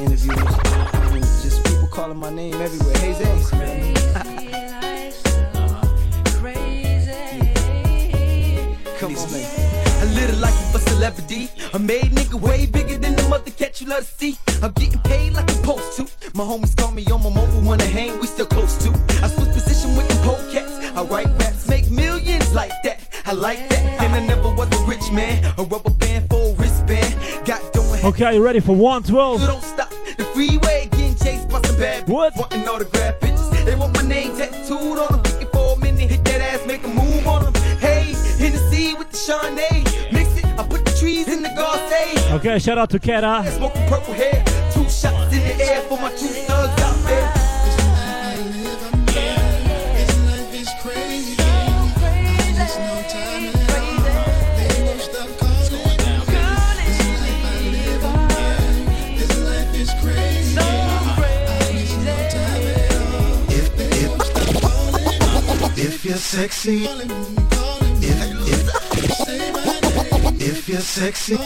interviews. Just people calling my name everywhere. Hey Zay. Come. A little like you for celebrity. celebrity. Made nigga way bigger than the mother cat you love to see. I'm getting paid like I'm supposed to. My homies call me on my mobile wanna hang, we still close to. I switch position with them pole cats. I write raps, make millions like that. I like that. And I never was a rich man. A rubber band for a wristband. Got doing Okay, are you ready for 112? don't stop. The freeway getting chased by some bad bitches. What? Wanting autograph pictures. They want my name tattooed on them. Looking for a minute, hit that ass, make a move on them. Hey, with the Chardonnay. Mix it, I Okay, shout out to Kera. Smoking purple hair. Two shots in the air for my two thugs out there. If you're sexy, if you're sexy,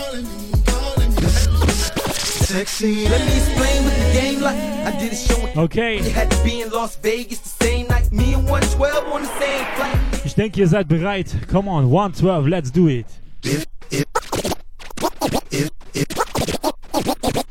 sexy. Let me explain with the game like I did a show. Okay. You had to be in Las Vegas the same night. Me and 112 on the same flight. Ich denke, ihr seid bereit. Come on, 112, let's do it.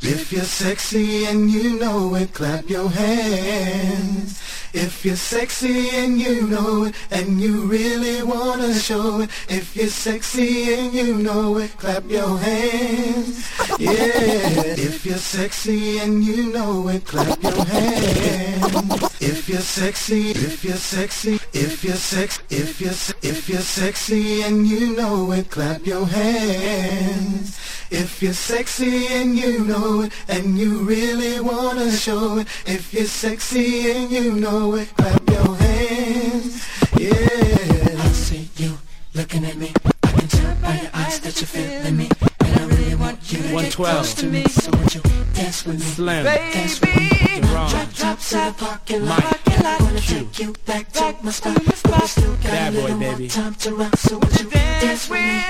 If you're sexy and you know it, clap your hands. If you're sexy and you know it, and you really wanna show it. If you're sexy and you know it, clap your hands. Yeah. If you're sexy and you know it, clap your hands. If you're sexy, if you're sexy, if you're sex, if you're if you're sexy and you know it, clap your hands. If you're sexy and you know it, and you really wanna show it. If you're sexy and you know it, clap your hands. Yeah. I see you looking at me. I can tell by your eyes that you're feeling me. 12. Close to me, so would you dance with me? Slim, baby. dance with me. Drop, drop, drop, side parking lot. Parking lot. Wanna Q. take you back to my spot. But we still got Bad boy, a little baby. more time to run. so would you dance with me?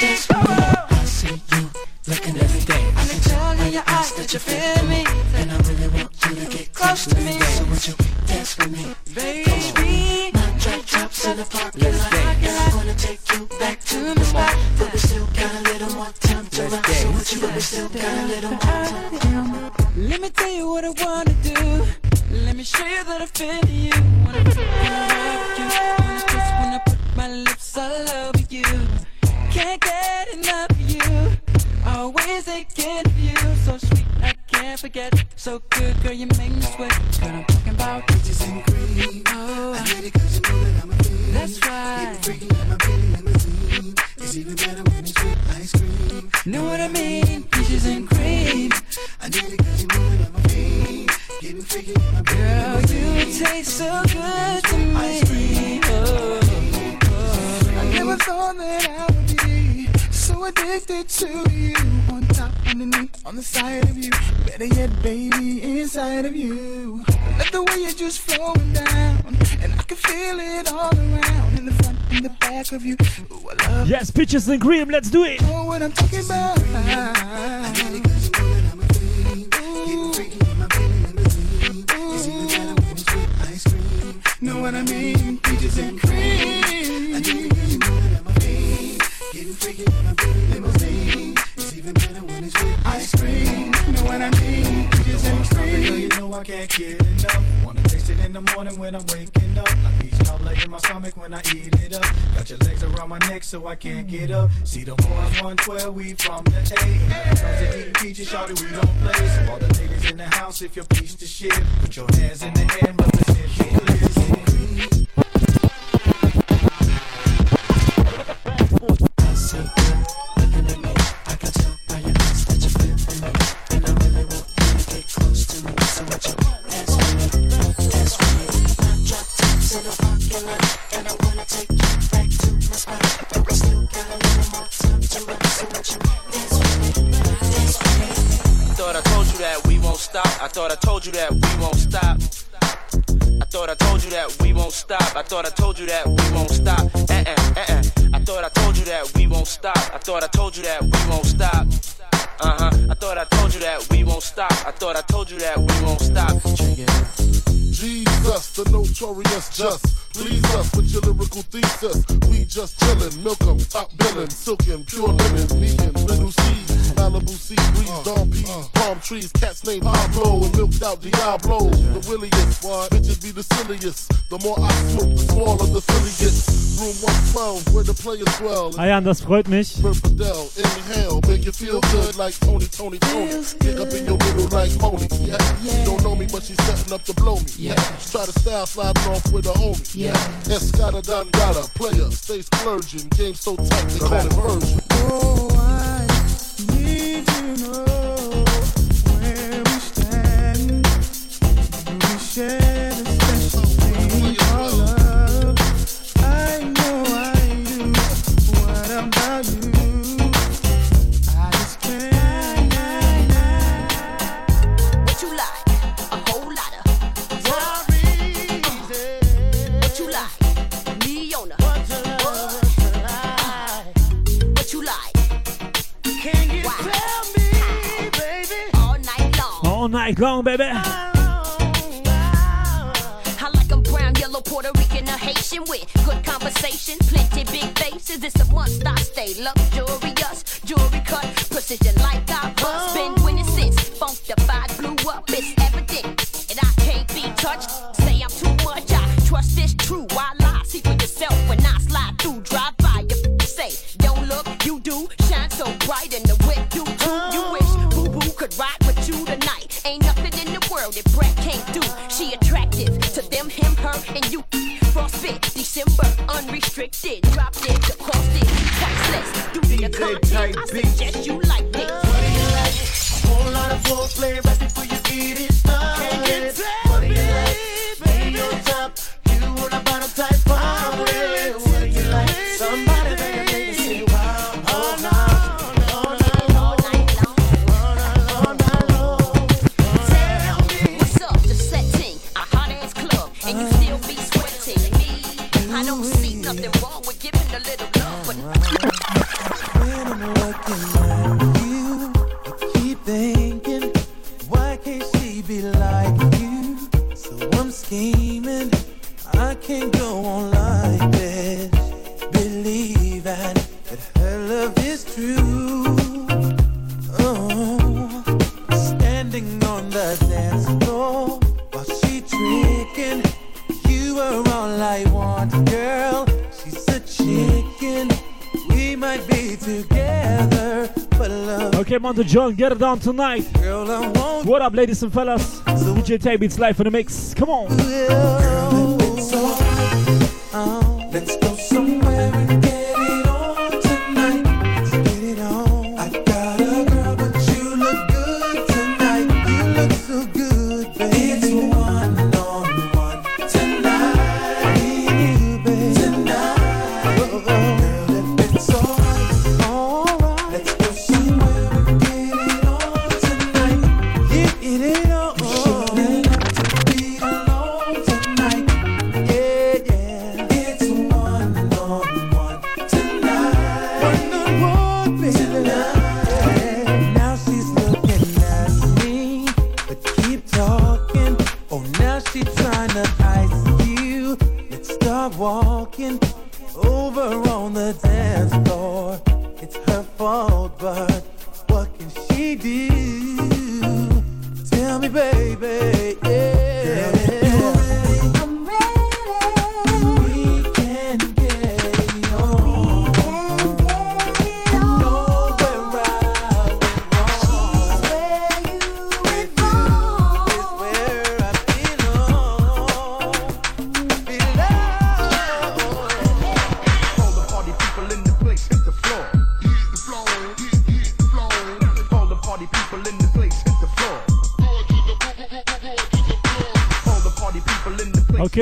Dance with me. I see you looking every day. I can tell in your eyes that you feel me. And I really want you to get close to me. So would you dance with me? Baby. Drop, drops in the parking lot. I wanna take you back to my spot you, but we still got a little more time. Let me tell you what I wanna do. Let me show you that I feel you. Wanna put you, wanna kiss, wanna put my lips all over you. Can't get enough of you. Always thinking of you. So sweet, I can't forget. So good, girl, you make me sweat. Girl, I'm talking about peaches and cream. Oh, I need it 'cause you know that I'm a fiend. That's right. Freaking like my Billy limousine. It's even better when it's with ice cream. Know what I mean? Peaches and cream. I need it 'cause you know that I'm a. Getting freaky with my Girl, you taste so good to me. Oh, oh, oh. I never thought that I would be so addicted to you. On top, underneath, on the side of you. Better yet, baby, inside of you. Let the way you're just flowing down. And I can feel it all around. In the front, in the back of you. Ooh, I love Yes, Peaches and Cream, let's do it. know what I'm talking about. I need it 'cause you know that I'm a fiend. Getting freaky with my Billy limousine. It's even better when it's with ice cream. Know what I mean? Peaches and cream. Getting freaky with my Billy limousine. It's even better when it's with ice cream. Know what I mean? Peaches and cream. You know I can't get enough. Wanna taste it in the morning when I'm waking up. Like peach cobbler in my stomach when I eat it up. Got your legs around my neck so I can't get up. See the boys 112, we from the A. Eating peaches, shawty, we don't play. So all the ladies in the house, if you're piece to shit, put your hands in the air and represent peaches I told you that we won't stop. I thought I told you that we won't stop. I thought I told you that we won't stop. Uh uh uh uh. I thought I told you that we won't stop. I thought I told you that we won't stop. Uh huh. I thought I told you that we won't stop. I thought I told you that we won't stop. Jesus, the notorious just Please us with your lyrical thesis. We just chillin', milk milk 'em, top billin', silkin', pure linen, vegan, little seeds, Malibu sea breeze, uh, Dom P's, uh, palm trees, cats named Pablo and milked out Diablo. The williest, what? bitches be the silliest. The more I smoke, the smaller the silly gets. Room 112, where the players dwell. Ah Ayan, das freut mich. Purple inhale, make you feel good like Tony, Tony, Tony. Pick up in your middle like Moni, yeah. yeah. She don't know me, but she's setting up to blow me, yeah. Try to style sliding off with a homie, yeah yeah. It's done gotta player, stays splurging, game so tight they call it version. Oh, I John, get it down tonight. Girl, what up, ladies and fellas? So DJ Tabby, it's Life in the mix. Come on. Yeah.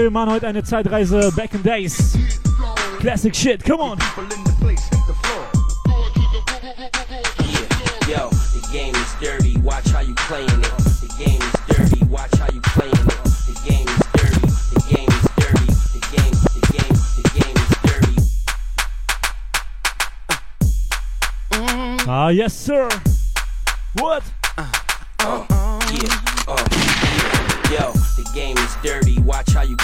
wir machen heute eine Zeitreise back in days. Classic shit, come on! Yo, the game is dirty, watch how you playing it. The game is dirty, watch how you playing it. The game is dirty, the game is dirty, the game, the game, the game is dirty. Ah, yes, sir. What?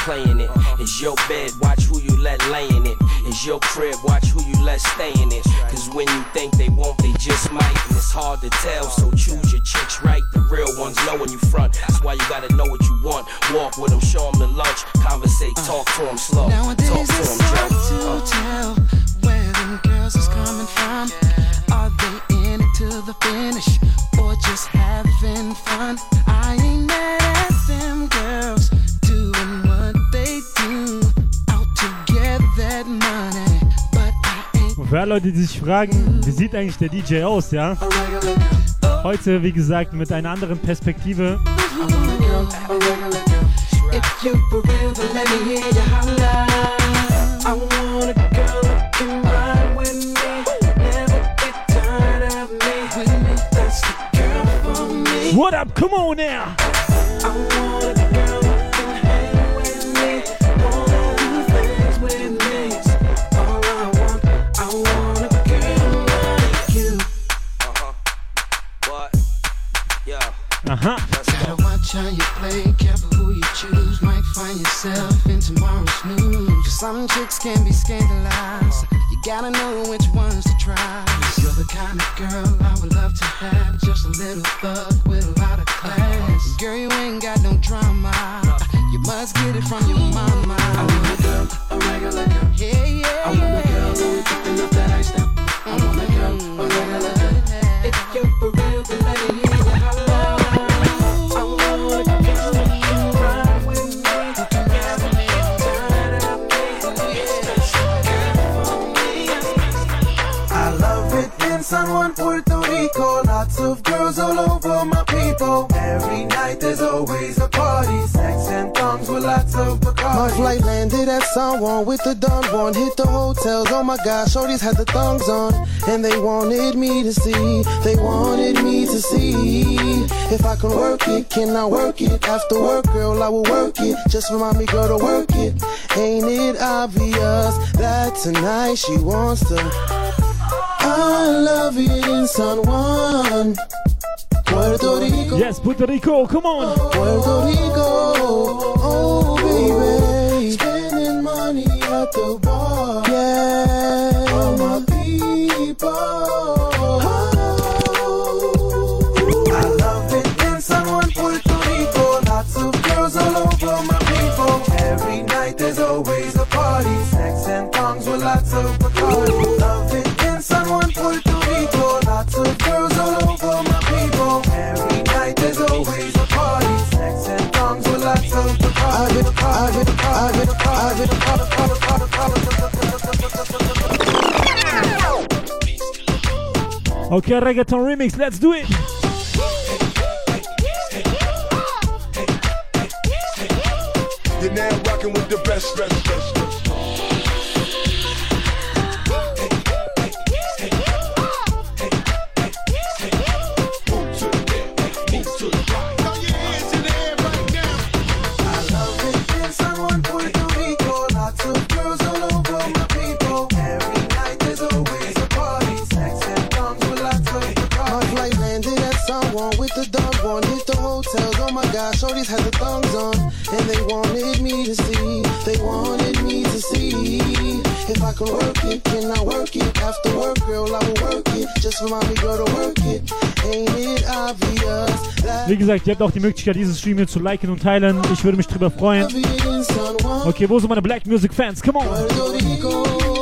Playing it. It's your bed, watch who you let lay in it. It's your crib, watch who you let stay in it. Cause when you think they won't, they just might. And it's hard to tell, so choose your chicks right. The real ones know when you front. That's why you gotta know what you want. Walk with them, show them the lunch. Conversate, talk to them slow. Talk Nowadays to it's them, hard to Uh. tell where them girls is coming from. Are they in it to the finish or just having fun? I ain't mad für alle Leute, die sich fragen, wie sieht eigentlich der DJ aus, ja? Heute, wie gesagt, mit einer anderen Perspektive. If you for real, then Yeah. Aha. Gotta watch how you play, careful who you choose. Might find yourself in tomorrow's snooze. Cause some chicks can be scandalized. You gotta know which ones to try. you you're the kind of girl I would love to have. Just a little thug with a lot of class. Girl, you ain't got no drama. You must get it from your mama. I want a girl, a regular girl. Yeah, yeah. I want a girl who ain't tripping up that ice now. Rico. Lots of girls all over my people. Every night there's always a party. Sex and tongues with lots of Bacardi. My flight landed at San Juan with the Don Juan. Hit the hotels, oh my gosh, shorties had the thongs on. And they wanted me to see, they wanted me to see. If I can work it, can I work it? After work, girl, I will work it. Just remind me, girl, to work it. Ain't it obvious that tonight she wants to? Puerto Rico. Yes, Puerto Rico, come on! Puerto Rico, oh baby, spending money at the bar. Yeah, all my people. I love it in San Juan, Puerto Rico. Lots of girls all over my people. Every night there's always a party. Sex and tongues with lots of Bacardi. Okay, Reggaeton Remix, let's do it! You're now rocking with the best, best, best. Shorties had the thongs on. And they wanted me to see, they wanted me to see. If I can work it, can I work it? After work, girl, I will work it. Just remind me, girl, to work it. Ain't it obvious Wie gesagt, ihr habt auch die Möglichkeit, dieses Stream hier zu liken und teilen. Ich würde mich drüber freuen. Okay, wo sind meine Black Music Fans? Come on!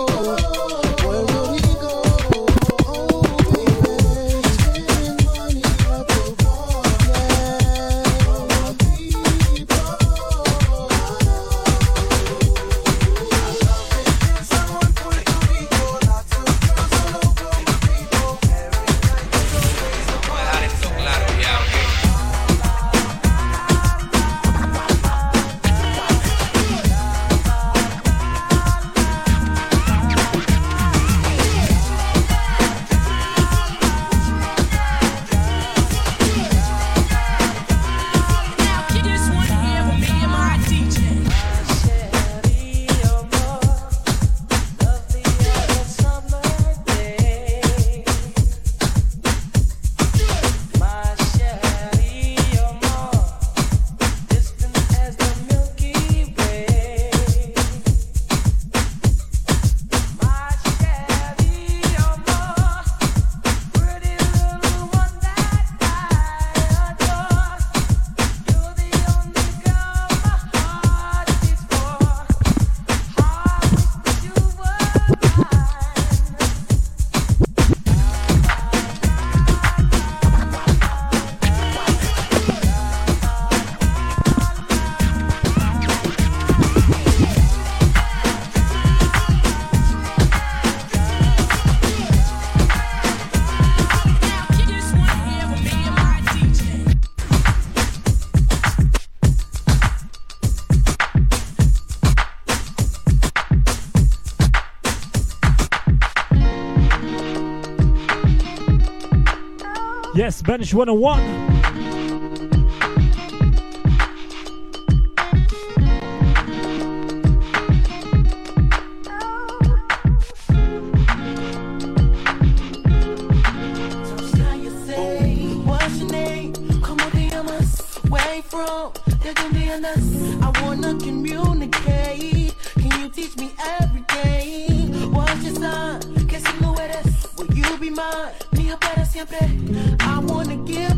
Vanish 101. siempre. I wanna give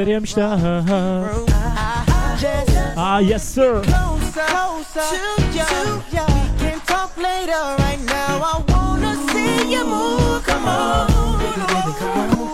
stadium star. Ah, yes, sir. Closer, closer to. To. We can talk later. Right now, I wanna see you move. Come on, come on, come on, come on.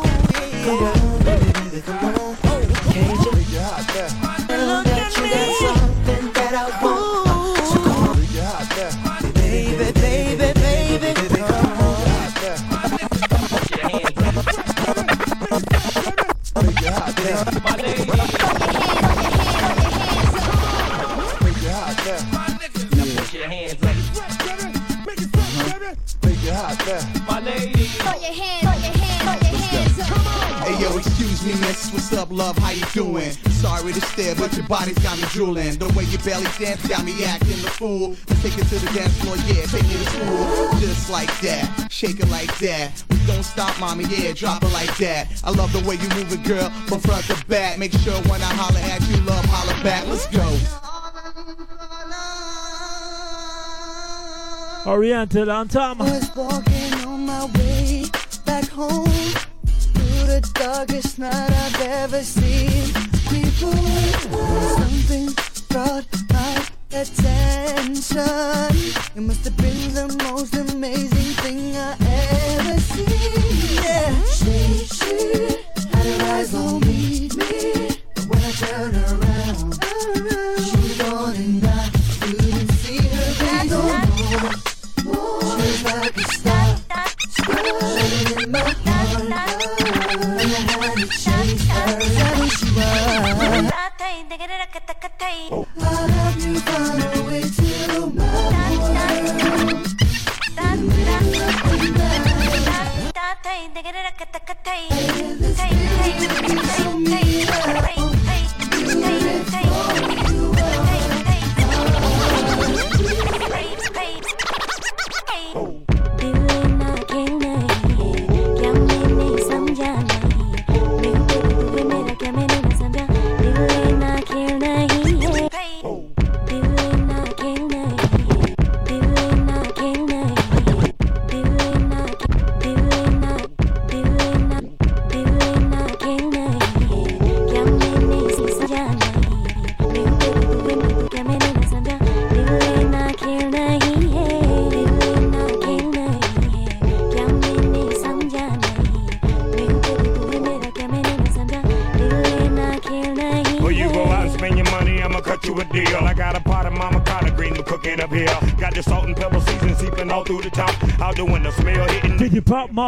love, how you doing? Sorry to stare, but your body's got me drooling. The way your belly dance got me acting the fool. Take it to the dance floor, yeah, take it to school. Just like that, shake it like that. We don't stop, mommy, yeah, drop it like that. I love the way you move it, girl, from front to back. Make sure when I holler at you, love, holler back. Let's go. Oriental on time. Was walking on my way back home. Darkest night I've ever seen People, Something brought my attention. It must have been the most amazing thing I ever seen. Yeah,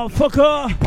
motherfucker.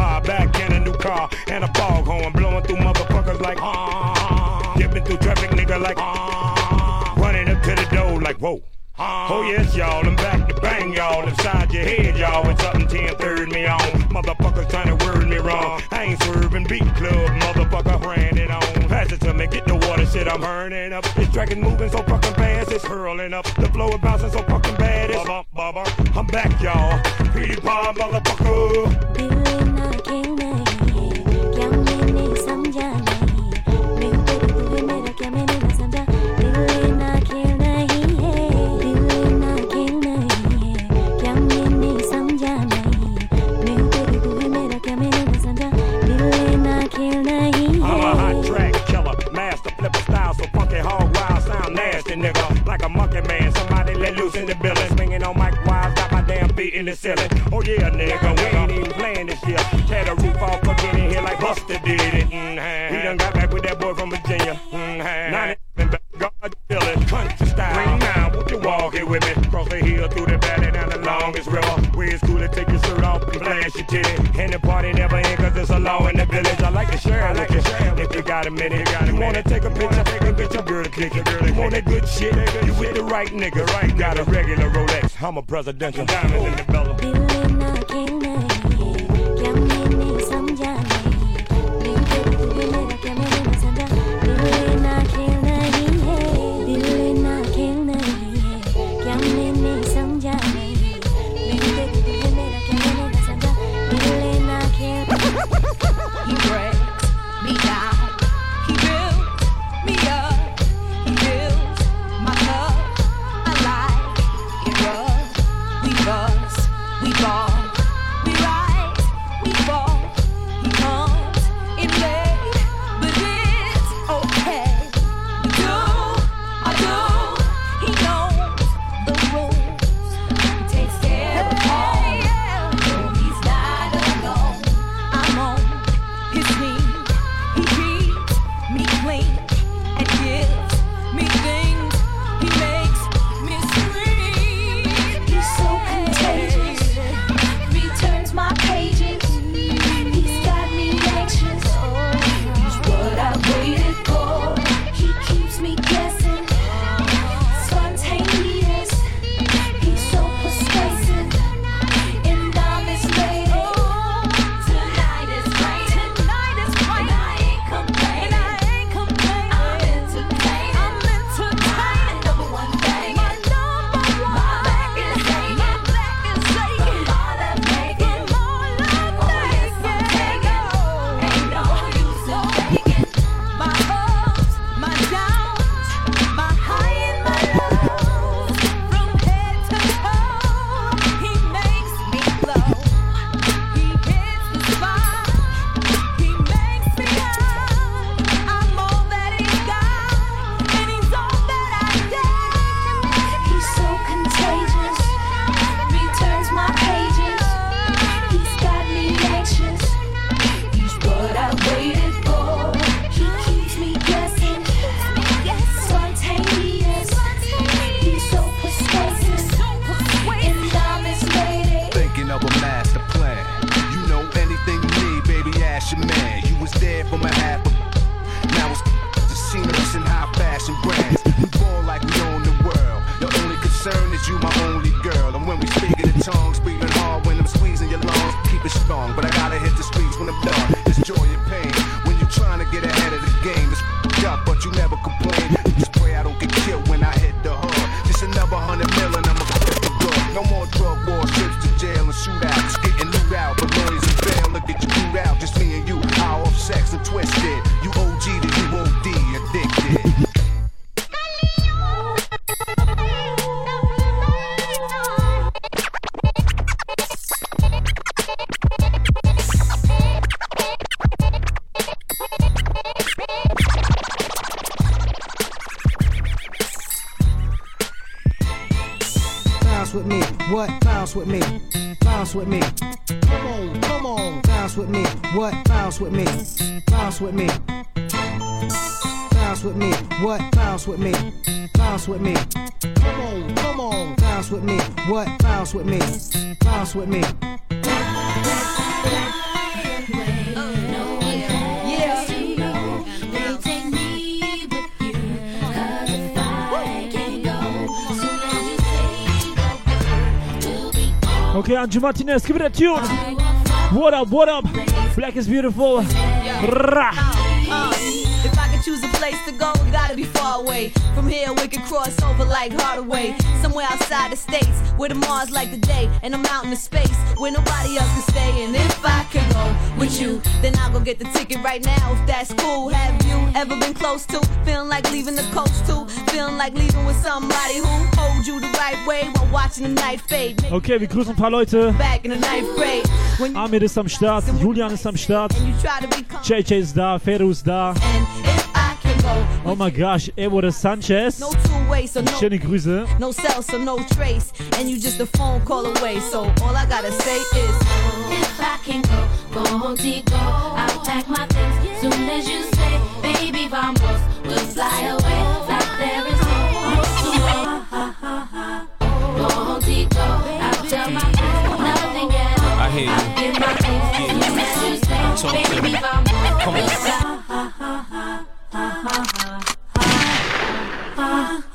bounce with me, bounce with me. Come on, come on, bounce with me. What? Bounce with me, bounce with me. Bounce with me, what? Bounce with me, bounce with me. Come on, come on, bounce with me. What? Bounce with me, bounce with me. Okay, Angie Martinez, give it a tune. What up, what up? Black is beautiful. Rah. Uh, if I could choose a place to go, it gotta be far away. From here, we could cross over like Hardaway. Somewhere outside the states, where the Mars like the day, and I'm out in the space where nobody else can stay. And if I could go with you, then I'll go get the ticket right now. If that's cool, have you ever been close to feeling like leaving the coast too? Feeling like leaving with somebody who holds you the right way while watching the night fade. Okay, wir grüßen ein paar Leute. back in the ninth grade. Ahmed ist am Start, Julian ist am Start, JJ ist da, Feru ist da. Can go. Oh my gosh, Evo de Sanchez. No two ways, so no Schöne Grüße. No cell, so no trace. And you just a phone call away. So all I gotta say is If I can go, go, deep, go. I'll pack my things soon as you say, baby, vamos. We'll fly away like there is no tomorrow. Go, deep, go. I'll tell my friends nothing else. I hear you. I'll give my things soon as you Talk say, to baby, me. vamos. Come We'll on. fly. Whatever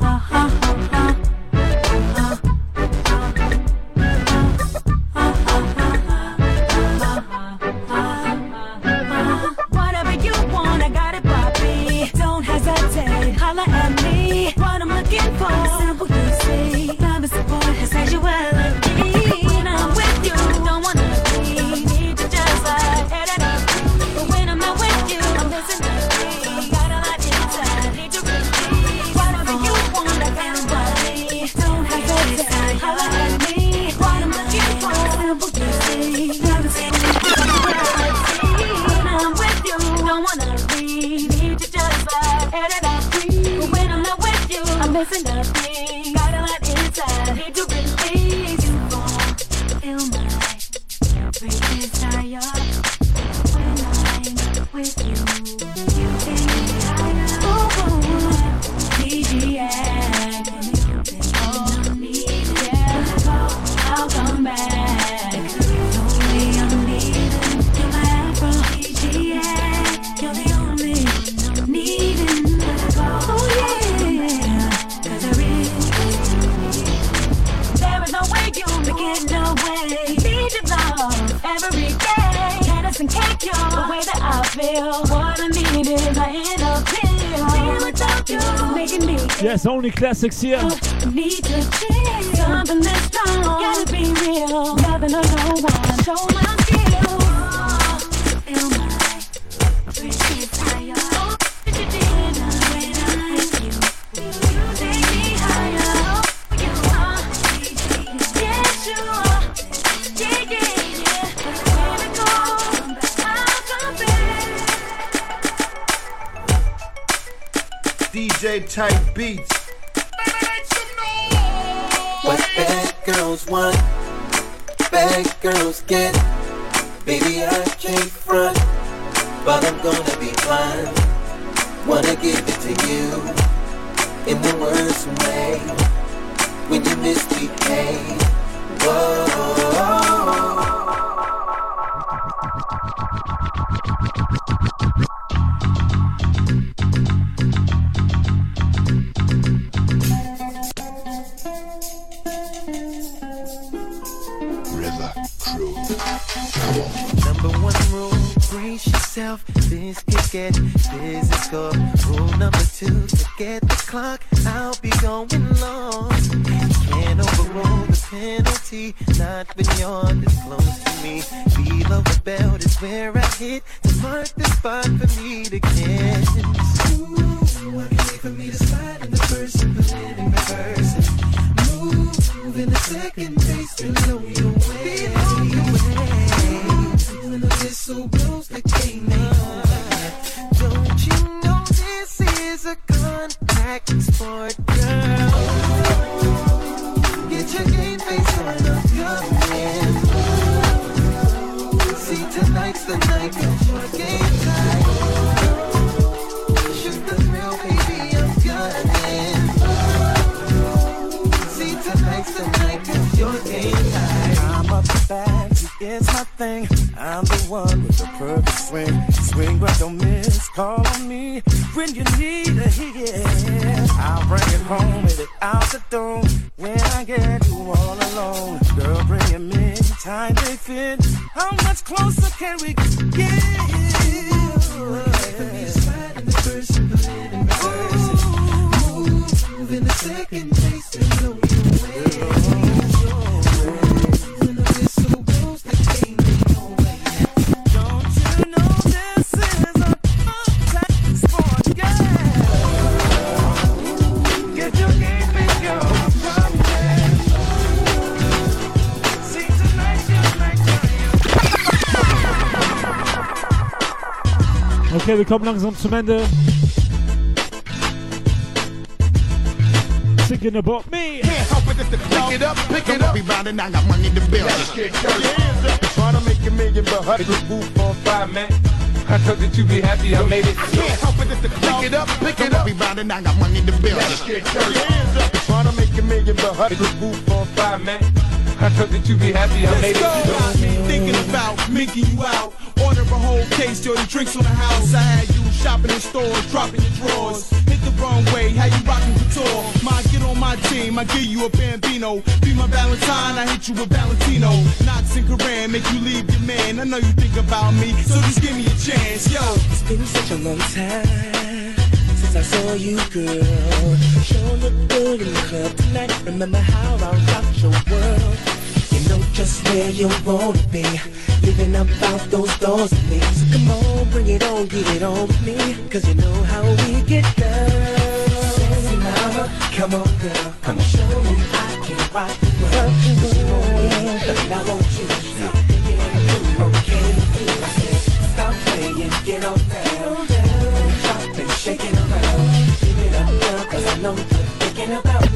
making me Yes, only classics here. need to change. Something that's strong. Gotta be real. Nothing or no one. Show my skills. Feel my fire. Oh. DJ Ty beats. What bad girls want, bad girls get. Brace yourself. This could get physical. Rule number two, forget the clock. I'll be going long. Can't overrule the penalty. Not when you're this close to me. Below the belt is where I hit to mark the spot for me to. Ooh, I for me to slide in the first and put it in reverse. Move in the second base below your way. so rules. Don't you know this is a contact sport, girl? Get your game face on. See, tonight's the your. Shoot the thrill, baby, I'm gunning. See, tonight's the your. I'm up to it's my thing the one with the perfect swing. Swing, but don't miss. Call on me when you need a hit. I'll bring it home with it out the door. When I get you all alone, girl, bring it me. Time they fit. How much closer can we get? Move in a second, Okay, wir kommen langsam zum Ende. Thinking about me. Can't help it if the pick it up, pick it up. Rebound and I got money to build. Trying to make a million, but to man. I you'd be happy I made it. Can't help it the pick it up, pick it up. And I got money to build. Trying to make a million, but to man. I you'd be happy I made it. Thinking about minking you out. A whole case, yo, the drinks on the house. I had you shopping in stores, dropping your drawers. Hit the wrong way, how you rocking couture? My get on my team, I give you a bambino. Be my Valentine, I hit you with Valentino. Knots and Koran make you leave your man. I know you think about me, so just give me a chance, yo. It's been such a long time since I saw you, girl. Sure look good in the club tonight. Remember how I rocked your world. Know just where you wanna be. Living up out those doors with me. So come on, bring it on, get it on with me. Cause you know how we get down. Sexy mama, come on, girl. Come on, show me I can rock the world. Cause you want me, and I want you. Thinking you okay. I said, stop playing, get on down. Drop and shake it around. Give it up, girl, cause I know you're thinking about me.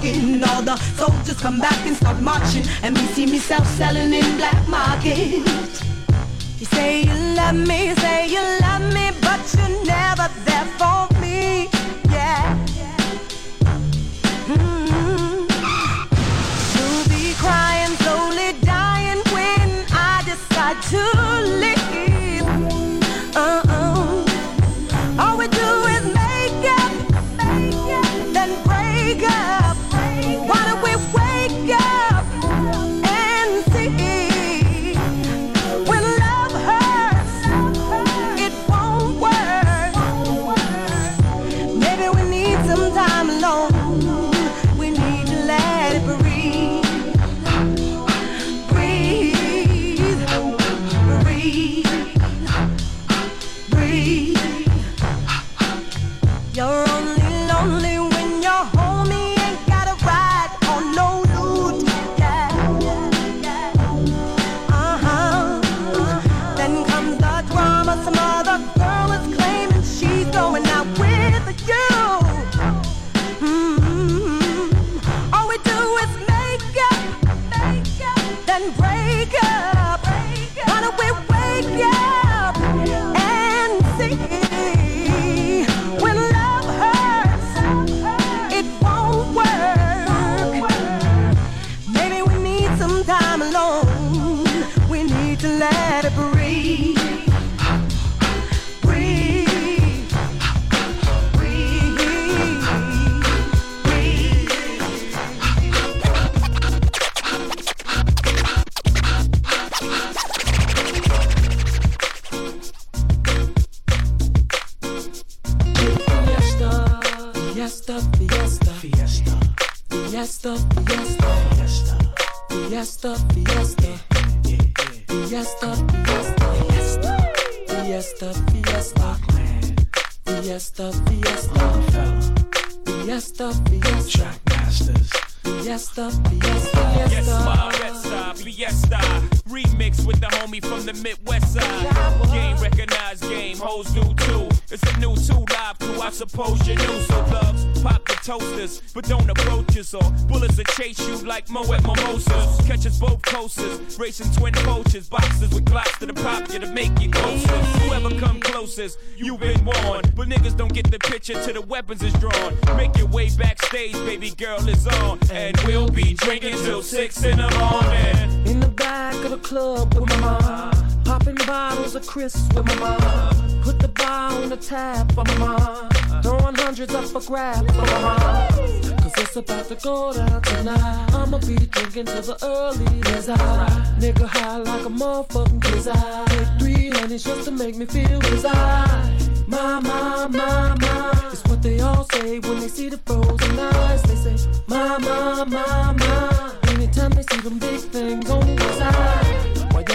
starts. All the soldiers come back suppose you knew. So loves, pop the toasters, but don't approach us or bullets will chase you like Moet Mimosas. Catch us both coasters, racing twin coaches, boxes with glocks to the pop you to make you closer. Whoever come closest, you've been warned. But niggas don't get the picture till the weapons is drawn. Make your way backstage, baby girl is on. And we'll be drinking till six in the morning. In the back of the club with my mom. Popping bottles of crisps with my mom. Put the bar on the tap for my mom. Throwing hundreds up for grab for my mom. Cause it's about to go down tonight. I'ma be drinking till the early days. I nigga high like a motherfucking kiss. I take three honeys just to make me feel his eye. My, my, my, my. It's what they all say when they see the frozen eyes. They say, my, my, my, my. Anytime they see them big things on the side.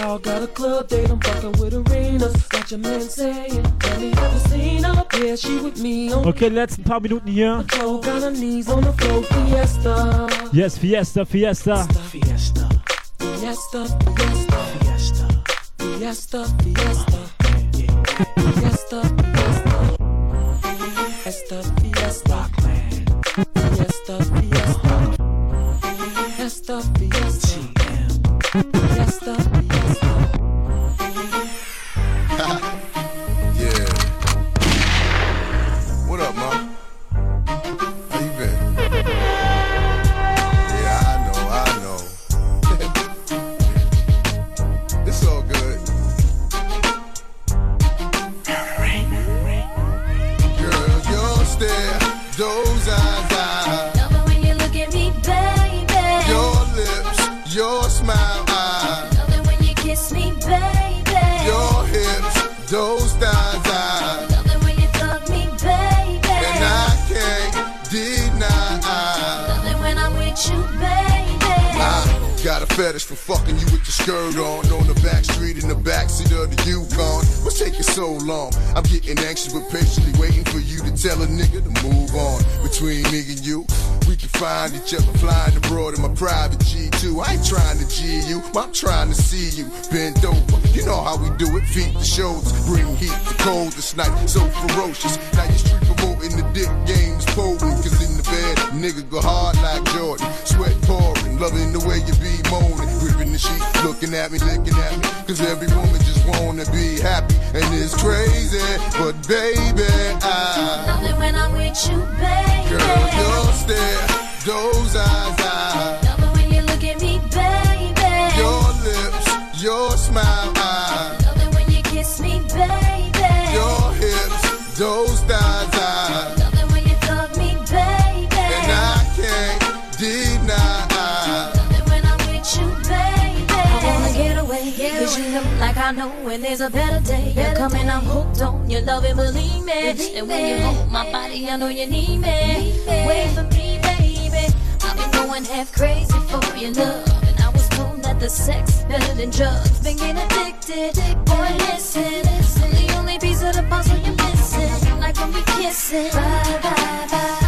Y'all got a club date? I'm fucking with arenas. Got your man saying, Tell me, have you seen her? Yeah, she with me on Okay, letzten paar Minuten hier. Got her knees on the floor. Fiesta. Yes, Fiesta, Fiesta. Fiesta. Fiesta. Fiesta. Fiesta. Fiesta. Fiesta. Fiesta. Fiesta. Fiesta. Fiesta. Fiesta. Fiesta. Fiesta. Fiesta. yeah. Fetish for fucking you with your skirt on on the back street in the backseat of the Yukon. What's taking so long? I'm getting anxious but patiently waiting for you to tell a nigga to move on. Between me and you, we can find each other flying abroad in my private G2. I ain't trying to G you, I'm trying to see you bend over. You know how we do it, feet to shoulders, bring heat to cold this night, so ferocious. Now you street promoting the dick games potent, cause in nigga go hard like Jordan, sweat pouring, loving the way you be moaning, gripping the sheet, looking at me, licking at me, cause every woman just wanna be happy, and it's crazy, but baby, I, Love it when I'm with you, baby. girl, your stare, those eyes, I, when there's a better day. You're coming, I'm hooked on your love and believe me. And when you hold my body, I know you need me. Wait for me, baby. I've been going half crazy for your love. And I was told that the sex better than drugs. Been getting addicted, boy, listen. The only piece of the puzzle you're missing. Like when we kissing. Bye, bye, bye.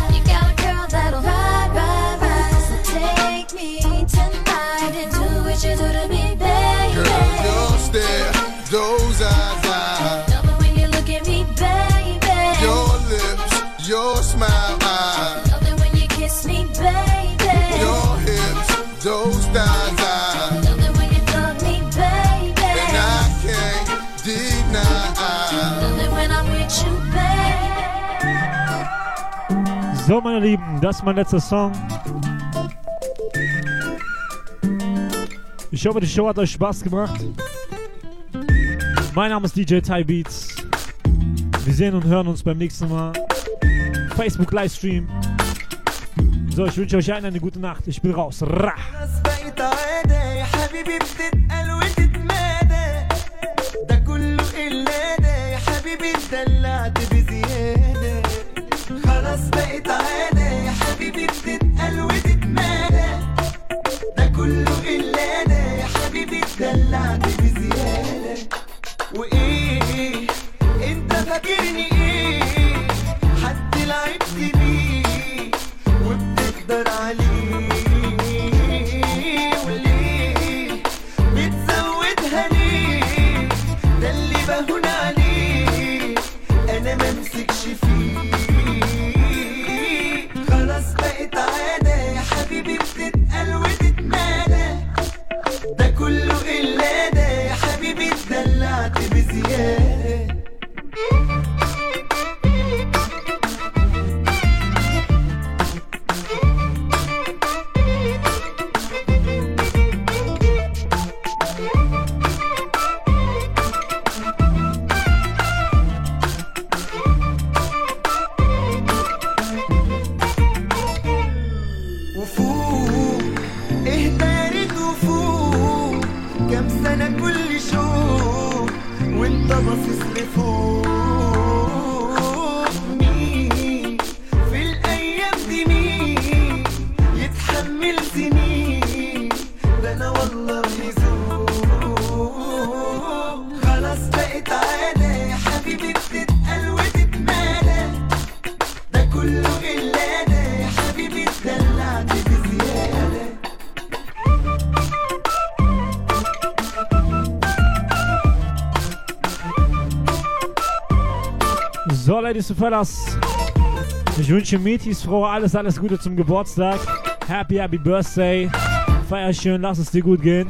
Meine Lieben, das ist mein letzter Song. Ich hoffe, die Show hat euch Spaß gemacht. Mein Name ist DJ Ty Beats. Wir sehen und hören uns beim nächsten Mal. Facebook Livestream. So, ich wünsche euch allen eine gute Nacht. Ich bin raus. Ra. أسبقت عيني. حبيبي بدت وتتمالى ده كله إلا يا حبيبي اتدلعت بزيادة وإيه Ladies and Fellas. Ich wünsche Metis Frau alles, alles Gute zum Geburtstag. Happy, happy Birthday. Feier schön, lass es dir gut gehen.